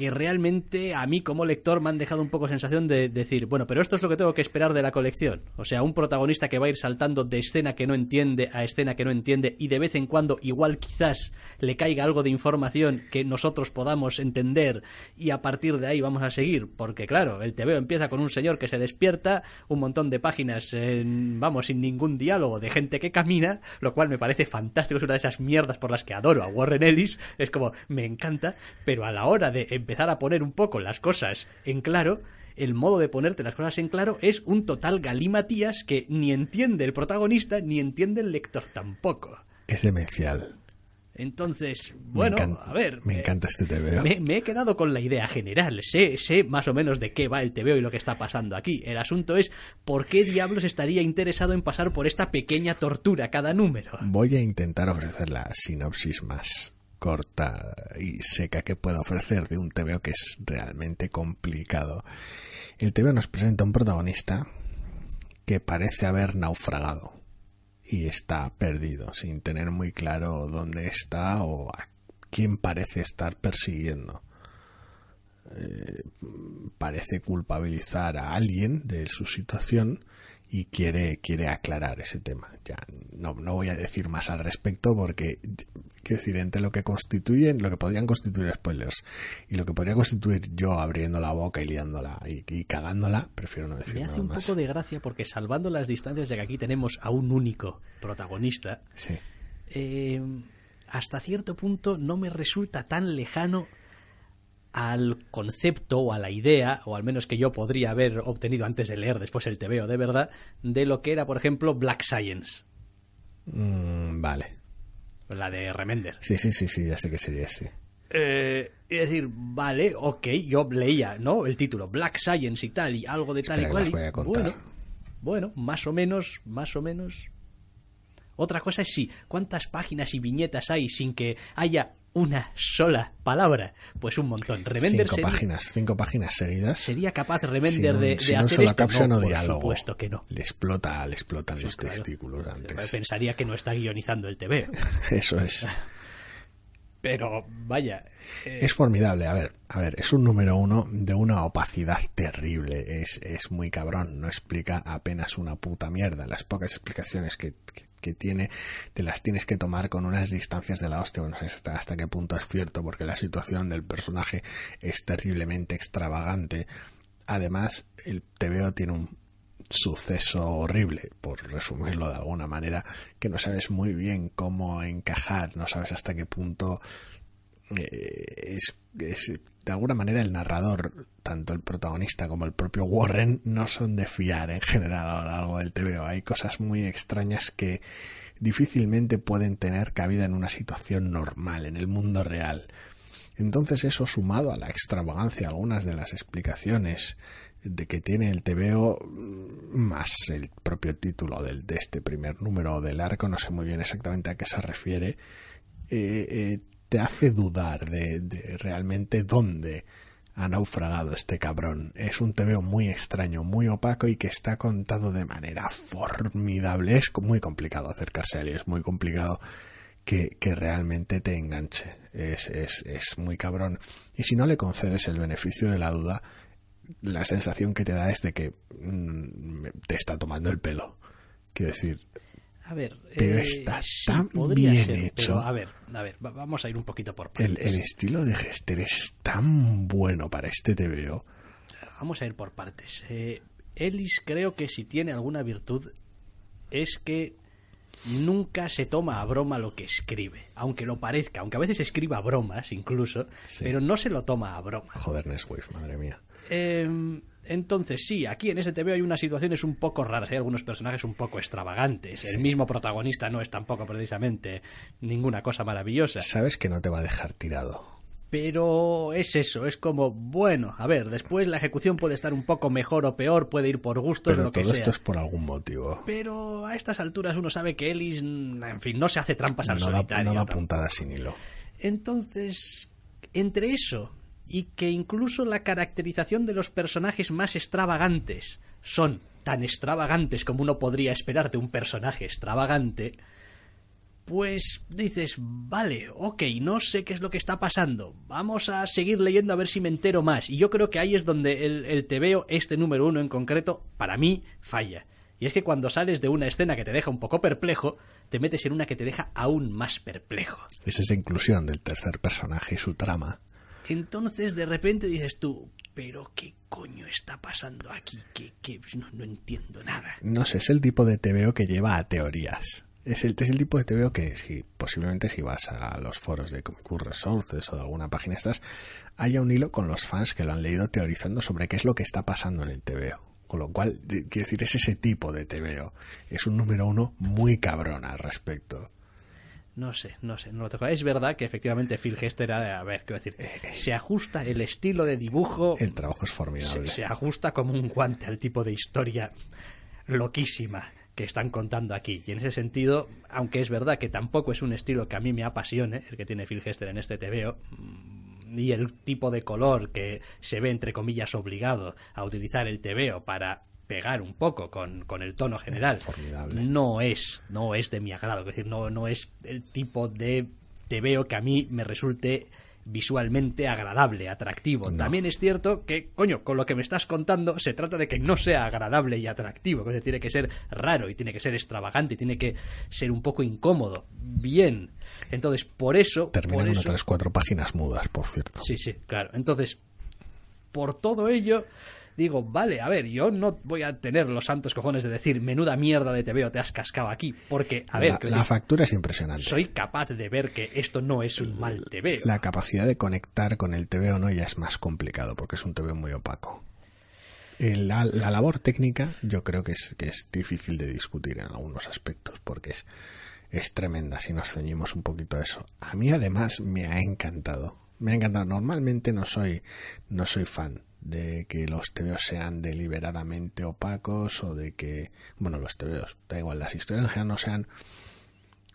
que realmente a mí como lector me han dejado un poco sensación de decir, bueno, pero esto es lo que tengo que esperar de la colección. O sea, un protagonista que va a ir saltando de escena que no entiende a escena que no entiende y de vez en cuando igual quizás le caiga algo de información que nosotros podamos entender y a partir de ahí vamos a seguir. Porque claro, el TVO empieza con un señor que se despierta, un montón de páginas, en- vamos, sin ningún diálogo, de gente que camina, lo cual me parece fantástico, es una de esas mierdas por las que adoro a Warren Ellis, es como, me encanta, pero a la hora de empezar a poner un poco las cosas en claro, el modo de ponerte las cosas en claro es un total galimatías que ni entiende el protagonista ni entiende el lector tampoco. Es demencial. Entonces, bueno, encanta- a ver. Me eh, encanta este TVO. me, me he quedado con la idea general. Sé, sé más o menos de qué va el TVO y lo que está pasando aquí. El asunto es por qué diablos estaría interesado en pasar por esta pequeña tortura cada número. Voy a intentar ofrecer la sinopsis más corta y seca que pueda ofrecer de un TVO que es realmente complicado. El TVO nos presenta un protagonista que parece haber naufragado y está perdido, sin tener muy claro dónde está o a quién parece estar persiguiendo. Eh, parece culpabilizar a alguien de su situación y quiere, quiere aclarar ese tema. Ya no, no voy a decir más al respecto porque, quiero decir, entre lo que constituyen, lo que podrían constituir spoilers y lo que podría constituir yo abriendo la boca y liándola y, y cagándola, prefiero no decir Me nada hace un más. poco de gracia porque salvando las distancias de que aquí tenemos a un único protagonista, Sí. eh, hasta cierto punto no me resulta tan lejano al concepto o a la idea, o al menos que yo podría haber obtenido antes de leer después el TVO de verdad, de lo que era, por ejemplo, Black Science, Mm, vale. la de Remender. Sí, sí, sí, sí, ya sé que sería ese. Eh, es decir, vale, ok, yo leía, ¿no? El título, Black Science y tal, y algo de tal Espera y cual. las y voy a contar. Bueno, bueno, más o menos, más o menos. Otra cosa es sí, cuántas páginas y viñetas hay sin que haya una sola palabra. Pues un montón. Remender cinco sería, páginas, cinco páginas seguidas. sería capaz Remender sin de, de sin hacer esto. No, por supuesto que no. Le explota, le explotan los claro. testículos antes. Pensaría que no está guionizando el TV. [laughs] Eso es. [laughs] Pero vaya. eh, Es formidable, a ver, a ver, es un número uno de una opacidad terrible, es, es muy cabrón, no explica apenas una puta mierda, las pocas explicaciones que, que- que tiene te las tienes que tomar con unas distancias de la hostia, no sé hasta, qué punto es cierto, porque la situación del personaje es terriblemente extravagante, además el TVO tiene un suceso horrible, por resumirlo de alguna manera, que no sabes muy bien cómo encajar, no sabes hasta qué punto eh, es- de alguna manera el narrador, tanto el protagonista como el propio Warren, no son de fiar en general a lo largo del TVO. Hay cosas muy extrañas que difícilmente pueden tener cabida en una situación normal, en el mundo real. Entonces eso sumado a la extravagancia, algunas de las explicaciones de que tiene el TVO más el propio título del, de este primer número del arco, no sé muy bien exactamente a qué se refiere, eh, eh, te hace dudar de, realmente dónde ha naufragado este cabrón. Es un TVO muy extraño, muy opaco y que está contado de manera formidable. Es muy complicado acercarse a él es muy complicado que, que realmente te enganche. Es, es, es muy cabrón. Y si no le concedes el beneficio de la duda, la sensación que te da es de que mm, te está tomando el pelo. Quiero decir, A ver, Pero eh, está tan bien ser, hecho. pero a ver, a ver, va- vamos a ir un poquito por el, partes. el estilo de Gester es tan bueno para este TVO. Vamos a ir por partes. Eh, Ellis creo que si tiene alguna virtud es que nunca se toma a broma lo que escribe, aunque lo parezca, aunque a veces escriba bromas incluso, Sí. pero no se lo toma a broma. Joder, Neswave, madre mía. Eh, entonces, sí, aquí en ese TV hay unas situaciones un poco raras, hay algunos personajes un poco extravagantes. El mismo protagonista no es tampoco precisamente ninguna cosa maravillosa. Sabes que no te va a dejar tirado. Pero es eso, es como, bueno, a ver, después la ejecución puede estar un poco mejor o peor, puede ir por gustos, Pero lo que todo sea. esto es por algún motivo. Pero a estas alturas uno sabe que Ellis, en fin, no se hace trampas al No da, solitario. no da puntadas sin hilo. Entonces, entre eso y que incluso la caracterización de los personajes más extravagantes son tan extravagantes como uno podría esperar de un personaje extravagante, pues dices, vale, ok, no sé qué es lo que está pasando, vamos a seguir leyendo a ver si me entero más. Y yo creo que ahí es donde el, el TVO, este número uno en concreto, para mí, falla. Y es que cuando sales de una escena que te deja un poco perplejo, te metes en una que te deja aún más perplejo. Es esa inclusión del tercer personaje y su trama. Entonces de repente dices tú, pero ¿qué coño está pasando aquí? Que, que no, no entiendo nada. No sé, es el tipo de TVO que lleva a teorías. Es el, es el tipo de TVO que si posiblemente si vas a los foros de Comic Resources o de alguna página estas, haya un hilo con los fans que lo han leído teorizando sobre qué es lo que está pasando en el TVO. Con lo cual, quiero decir, es ese tipo de TVO. Es un número uno muy cabrón al respecto. No sé, no sé, no lo toco. Es verdad que efectivamente Phil Hester, a ver, quiero decir, se ajusta el estilo de dibujo, El trabajo es formidable. se ajusta como un guante al tipo de historia loquísima que están contando aquí. Y en ese sentido, aunque es verdad que tampoco es un estilo que a mí me apasione, el que tiene Phil Hester en este TVO, mm, y el tipo de color que se ve, entre comillas, obligado a utilizar el TVO para pegar un poco con, con el tono general, Formidable. no es, no es de mi agrado. Es decir, no, no es el tipo de TVO que a mí me resulte visualmente agradable, atractivo. No. También es cierto que, coño, con lo que me estás contando, se trata de que no sea agradable y atractivo, que tiene que ser raro y tiene que ser extravagante y tiene que ser un poco incómodo. Bien. Entonces, por eso... Termina por eso otras cuatro páginas mudas, por cierto. Sí, sí, claro. Entonces, por todo ello, digo, vale, a ver, yo no voy a tener los santos cojones de decir, menuda mierda de TVO te has cascado aquí, porque, a ver, la, factura es impresionante. soy capaz de ver que esto no es un mal TVO. La capacidad de conectar con el TVO no ya es más complicado porque es un TVO muy opaco. La, la labor técnica yo creo que es, que es difícil de discutir en algunos aspectos porque es, es tremenda si nos ceñimos un poquito a eso. A mí además me ha encantado. Me ha encantado. Normalmente no soy, no soy fan de que los TVOs sean deliberadamente opacos o de que, bueno, los TVOs, da igual, las historias no sean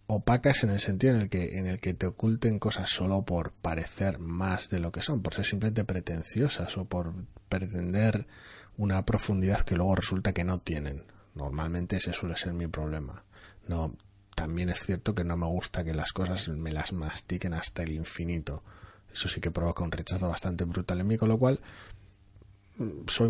opacas en el sentido en el que en el que te oculten cosas solo por parecer más de lo que son, por ser simplemente pretenciosas o por pretender una profundidad que luego resulta que no tienen. Normalmente ese suele ser mi problema. No, también es cierto que no me gusta que las cosas me las mastiquen hasta el infinito. Eso sí que provoca un rechazo bastante brutal en mí, con lo cual soy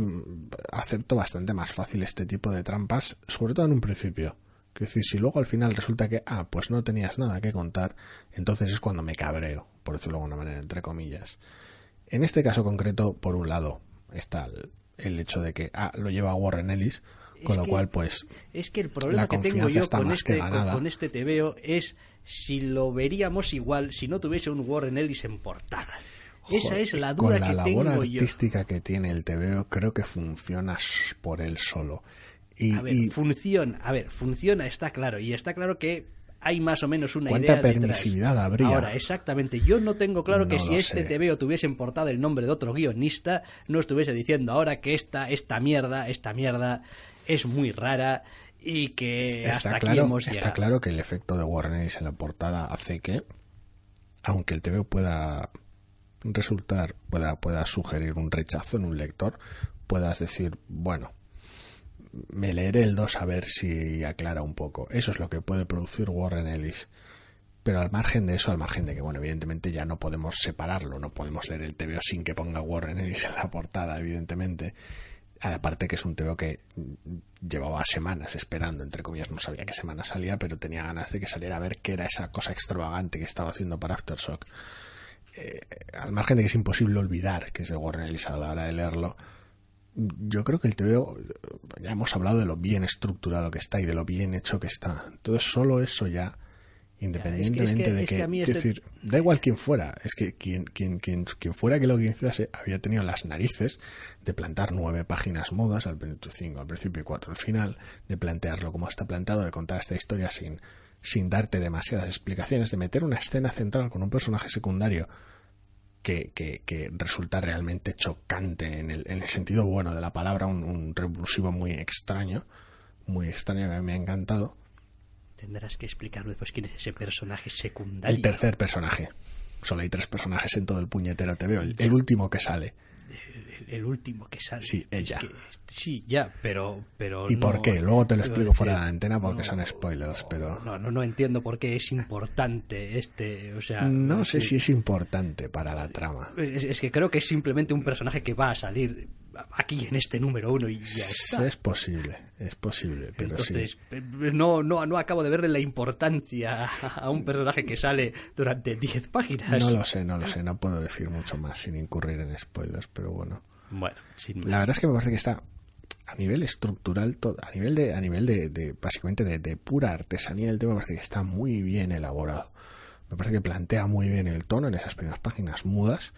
acepto bastante más fácil este tipo de trampas, sobre todo en un principio. Es decir, si luego al final resulta que, ah, pues no tenías nada que contar, entonces es cuando me cabreo, por decirlo de alguna manera, entre comillas. En este caso concreto, por un lado, está el, el hecho de que, ah, lo lleva Warren Ellis, con Es lo que- cual, pues, Es que el problema La que tengo yo está con más que este, con, con este TVO es si lo veríamos igual si no tuviese un Warren Ellis en portada. Esa es la con duda la que labor tengo yo. artística que tiene el TVO, creo que funciona por él solo. Y, A ver, y funciona, a ver, funciona, está claro, y está claro que hay más o menos una ¿Cuánta idea detrás. permisividad habría? Ahora, exactamente, yo no tengo claro que si este sé. TVO tuviese en portada el nombre de otro guionista, no estuviese diciendo ahora que esta, esta mierda, esta mierda es muy rara y que hasta está aquí claro, hemos está claro que el efecto de Ellis en la portada hace que, aunque el TVO pueda resultar, pueda, pueda sugerir un rechazo en un lector, puedas decir, bueno, me leeré el 2 a ver si aclara un poco. Eso es lo que puede producir Warren Ellis. Pero al margen de eso, al margen de que, bueno, evidentemente ya no podemos separarlo, no podemos leer el TVO sin que ponga Warren Ellis en la portada, evidentemente. Aparte que es un TVO que llevaba semanas esperando, entre comillas, no sabía qué semana salía, pero tenía ganas de que saliera a ver qué era esa cosa extravagante que estaba haciendo para Aftershock. Eh, al margen de que es imposible olvidar que es de Warren Ellis a la hora de leerlo, yo creo que el TVO, ya hemos hablado de lo bien estructurado que está y de lo bien hecho que está. Entonces, solo eso ya, independientemente que- de es que, que a mí es este- decir, da igual quién fuera, es que quien, quien, quien, quien fuera que lo guionizase había tenido las narices de plantar nueve páginas mudas al principio, cinco al principio y cuatro al final, de plantearlo como está plantado, de contar esta historia sin, sin darte demasiadas explicaciones, de meter una escena central con un personaje secundario que, que, que resulta realmente chocante en el, en el sentido bueno de la palabra, un, un revulsivo muy extraño, muy extraño que me ha encantado. Tendrás que explicarme después quién es ese personaje secundario. El tercer personaje. Solo hay tres personajes en todo el puñetero te veo. El, el último que sale. El, último que sale. Sí, Es ella. que- sí, ya, pero... pero ¿Y por qué? Luego te lo explico decir, fuera de la antena porque no, son spoilers, pero... No, no, no entiendo por qué es importante este, o sea... No sé si es importante para la trama. Es, es que creo que es simplemente un personaje que va a salir aquí en este número uno y ya está. Es posible, es posible, pero Entonces, sí. eh, no, no, no acabo de verle la importancia a un personaje que sale durante 10 páginas. No lo sé, no lo sé, no puedo decir mucho más sin incurrir en spoilers, pero bueno. Bueno, sin más. La verdad es que me parece que está a nivel estructural, a nivel de, a nivel de, de, básicamente de, de pura artesanía del tema, me parece que está muy bien elaborado. Me parece que plantea muy bien el tono en esas primeras páginas mudas,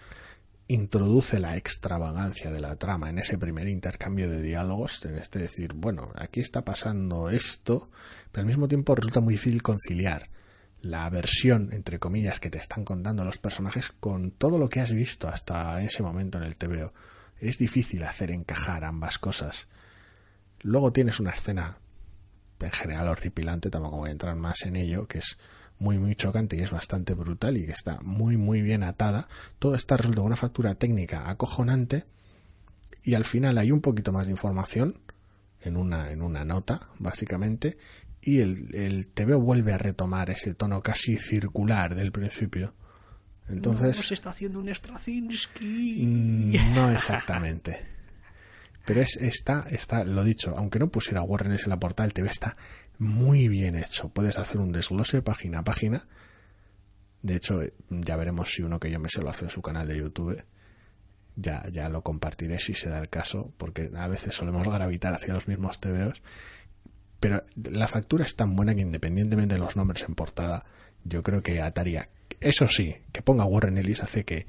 introduce la extravagancia de la trama en ese primer intercambio de diálogos, en este decir, bueno, aquí está pasando esto, pero al mismo tiempo resulta muy difícil conciliar la versión, entre comillas, que te están contando los personajes con todo lo que has visto hasta ese momento en el TVO. Es difícil hacer encajar ambas cosas. Luego tienes una escena en general horripilante, tampoco voy a entrar más en ello, que es muy muy chocante y es bastante brutal y que está muy muy bien atada. Todo está resuelto una factura técnica acojonante y al final hay un poquito más de información en una, en una nota, básicamente, y el, el TVO vuelve a retomar ese tono casi circular del principio. Entonces, No, se está haciendo un Straczynski. Mm, No exactamente. Pero es, está, está, lo dicho, aunque no pusiera Warren en la portada, el TV está muy bien hecho. Puedes hacer un desglose página a página. De hecho, eh, ya veremos si uno que yo me sé lo hace en su canal de YouTube. Ya, ya lo compartiré si se da el caso, porque a veces solemos gravitar hacia los mismos TVOs. Pero la factura es tan buena que independientemente de los nombres en portada, yo creo que ataría. Eso sí, que ponga Warren Ellis hace que,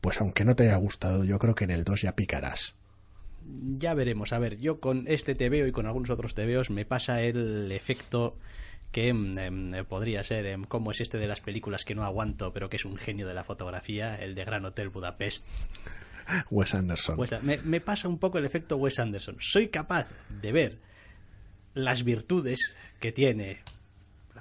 pues aunque no te haya gustado, yo creo que en el 2 ya picarás. Ya veremos. A ver, yo con este TVO y con algunos otros TVOs me pasa el efecto que em, em, podría ser em, como es este de las películas que no aguanto, pero que es un genio de la fotografía, el de Gran Hotel Budapest. Wes Anderson. Me, me pasa un poco el efecto Wes Anderson. Soy capaz de ver las virtudes que tiene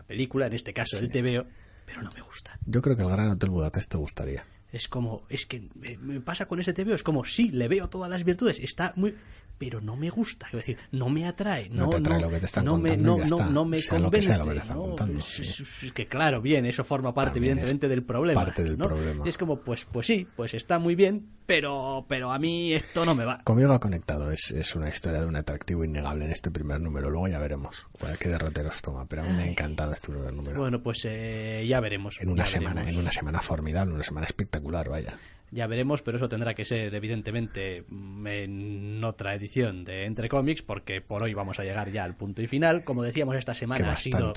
película, en este caso el TVO, pero no me gusta. Yo creo que el Gran Hotel Budapest te gustaría. Es como, es que me- me pasa con ese TVO, es como, sí, le veo todas las virtudes, está muy... Pero no me gusta, es decir, no me atrae. No No, te atrae lo que te están no me, contando y no, no, no me Sea lo que convence. sea lo que te están ¿no? contando, Es- sí. es- que claro, bien, eso forma parte También evidentemente del problema. parte del ¿no? problema. Y es como, pues, pues sí, pues está muy bien, pero, pero a mí esto no me va. Conmigo ha conectado, es, es una historia de un atractivo innegable en este primer número. Luego ya veremos cuál qué derroteros toma, pero a mí me ha encantado este primer número. Bueno, pues eh, ya veremos. en una ya semana, veremos. en una semana formidable, una semana espectacular, vaya. Ya veremos, pero eso tendrá que ser evidentemente en otra edición de Entre Cómics, porque por hoy vamos a llegar ya al punto y final. Como decíamos, esta semana ha sido,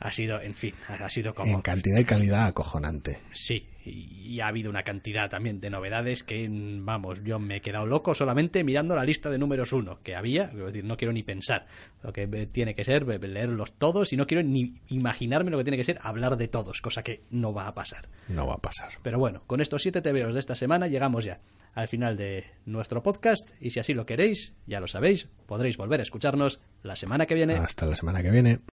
ha sido, en fin, ha sido como... En cantidad y calidad acojonante. Sí, y ha habido una cantidad también de novedades que, mm, vamos, yo me he quedado loco solamente mirando la lista de números uno que había. Es decir, no quiero ni pensar lo que tiene que ser leerlos todos y no quiero ni imaginarme lo que tiene que ser hablar de todos, cosa que no va a pasar. No va a pasar. Pero bueno, con estos siete TVOs de esta semana llegamos ya al final de nuestro podcast y si así lo queréis, ya lo sabéis, podréis volver a escucharnos la semana que viene. Hasta la semana que viene.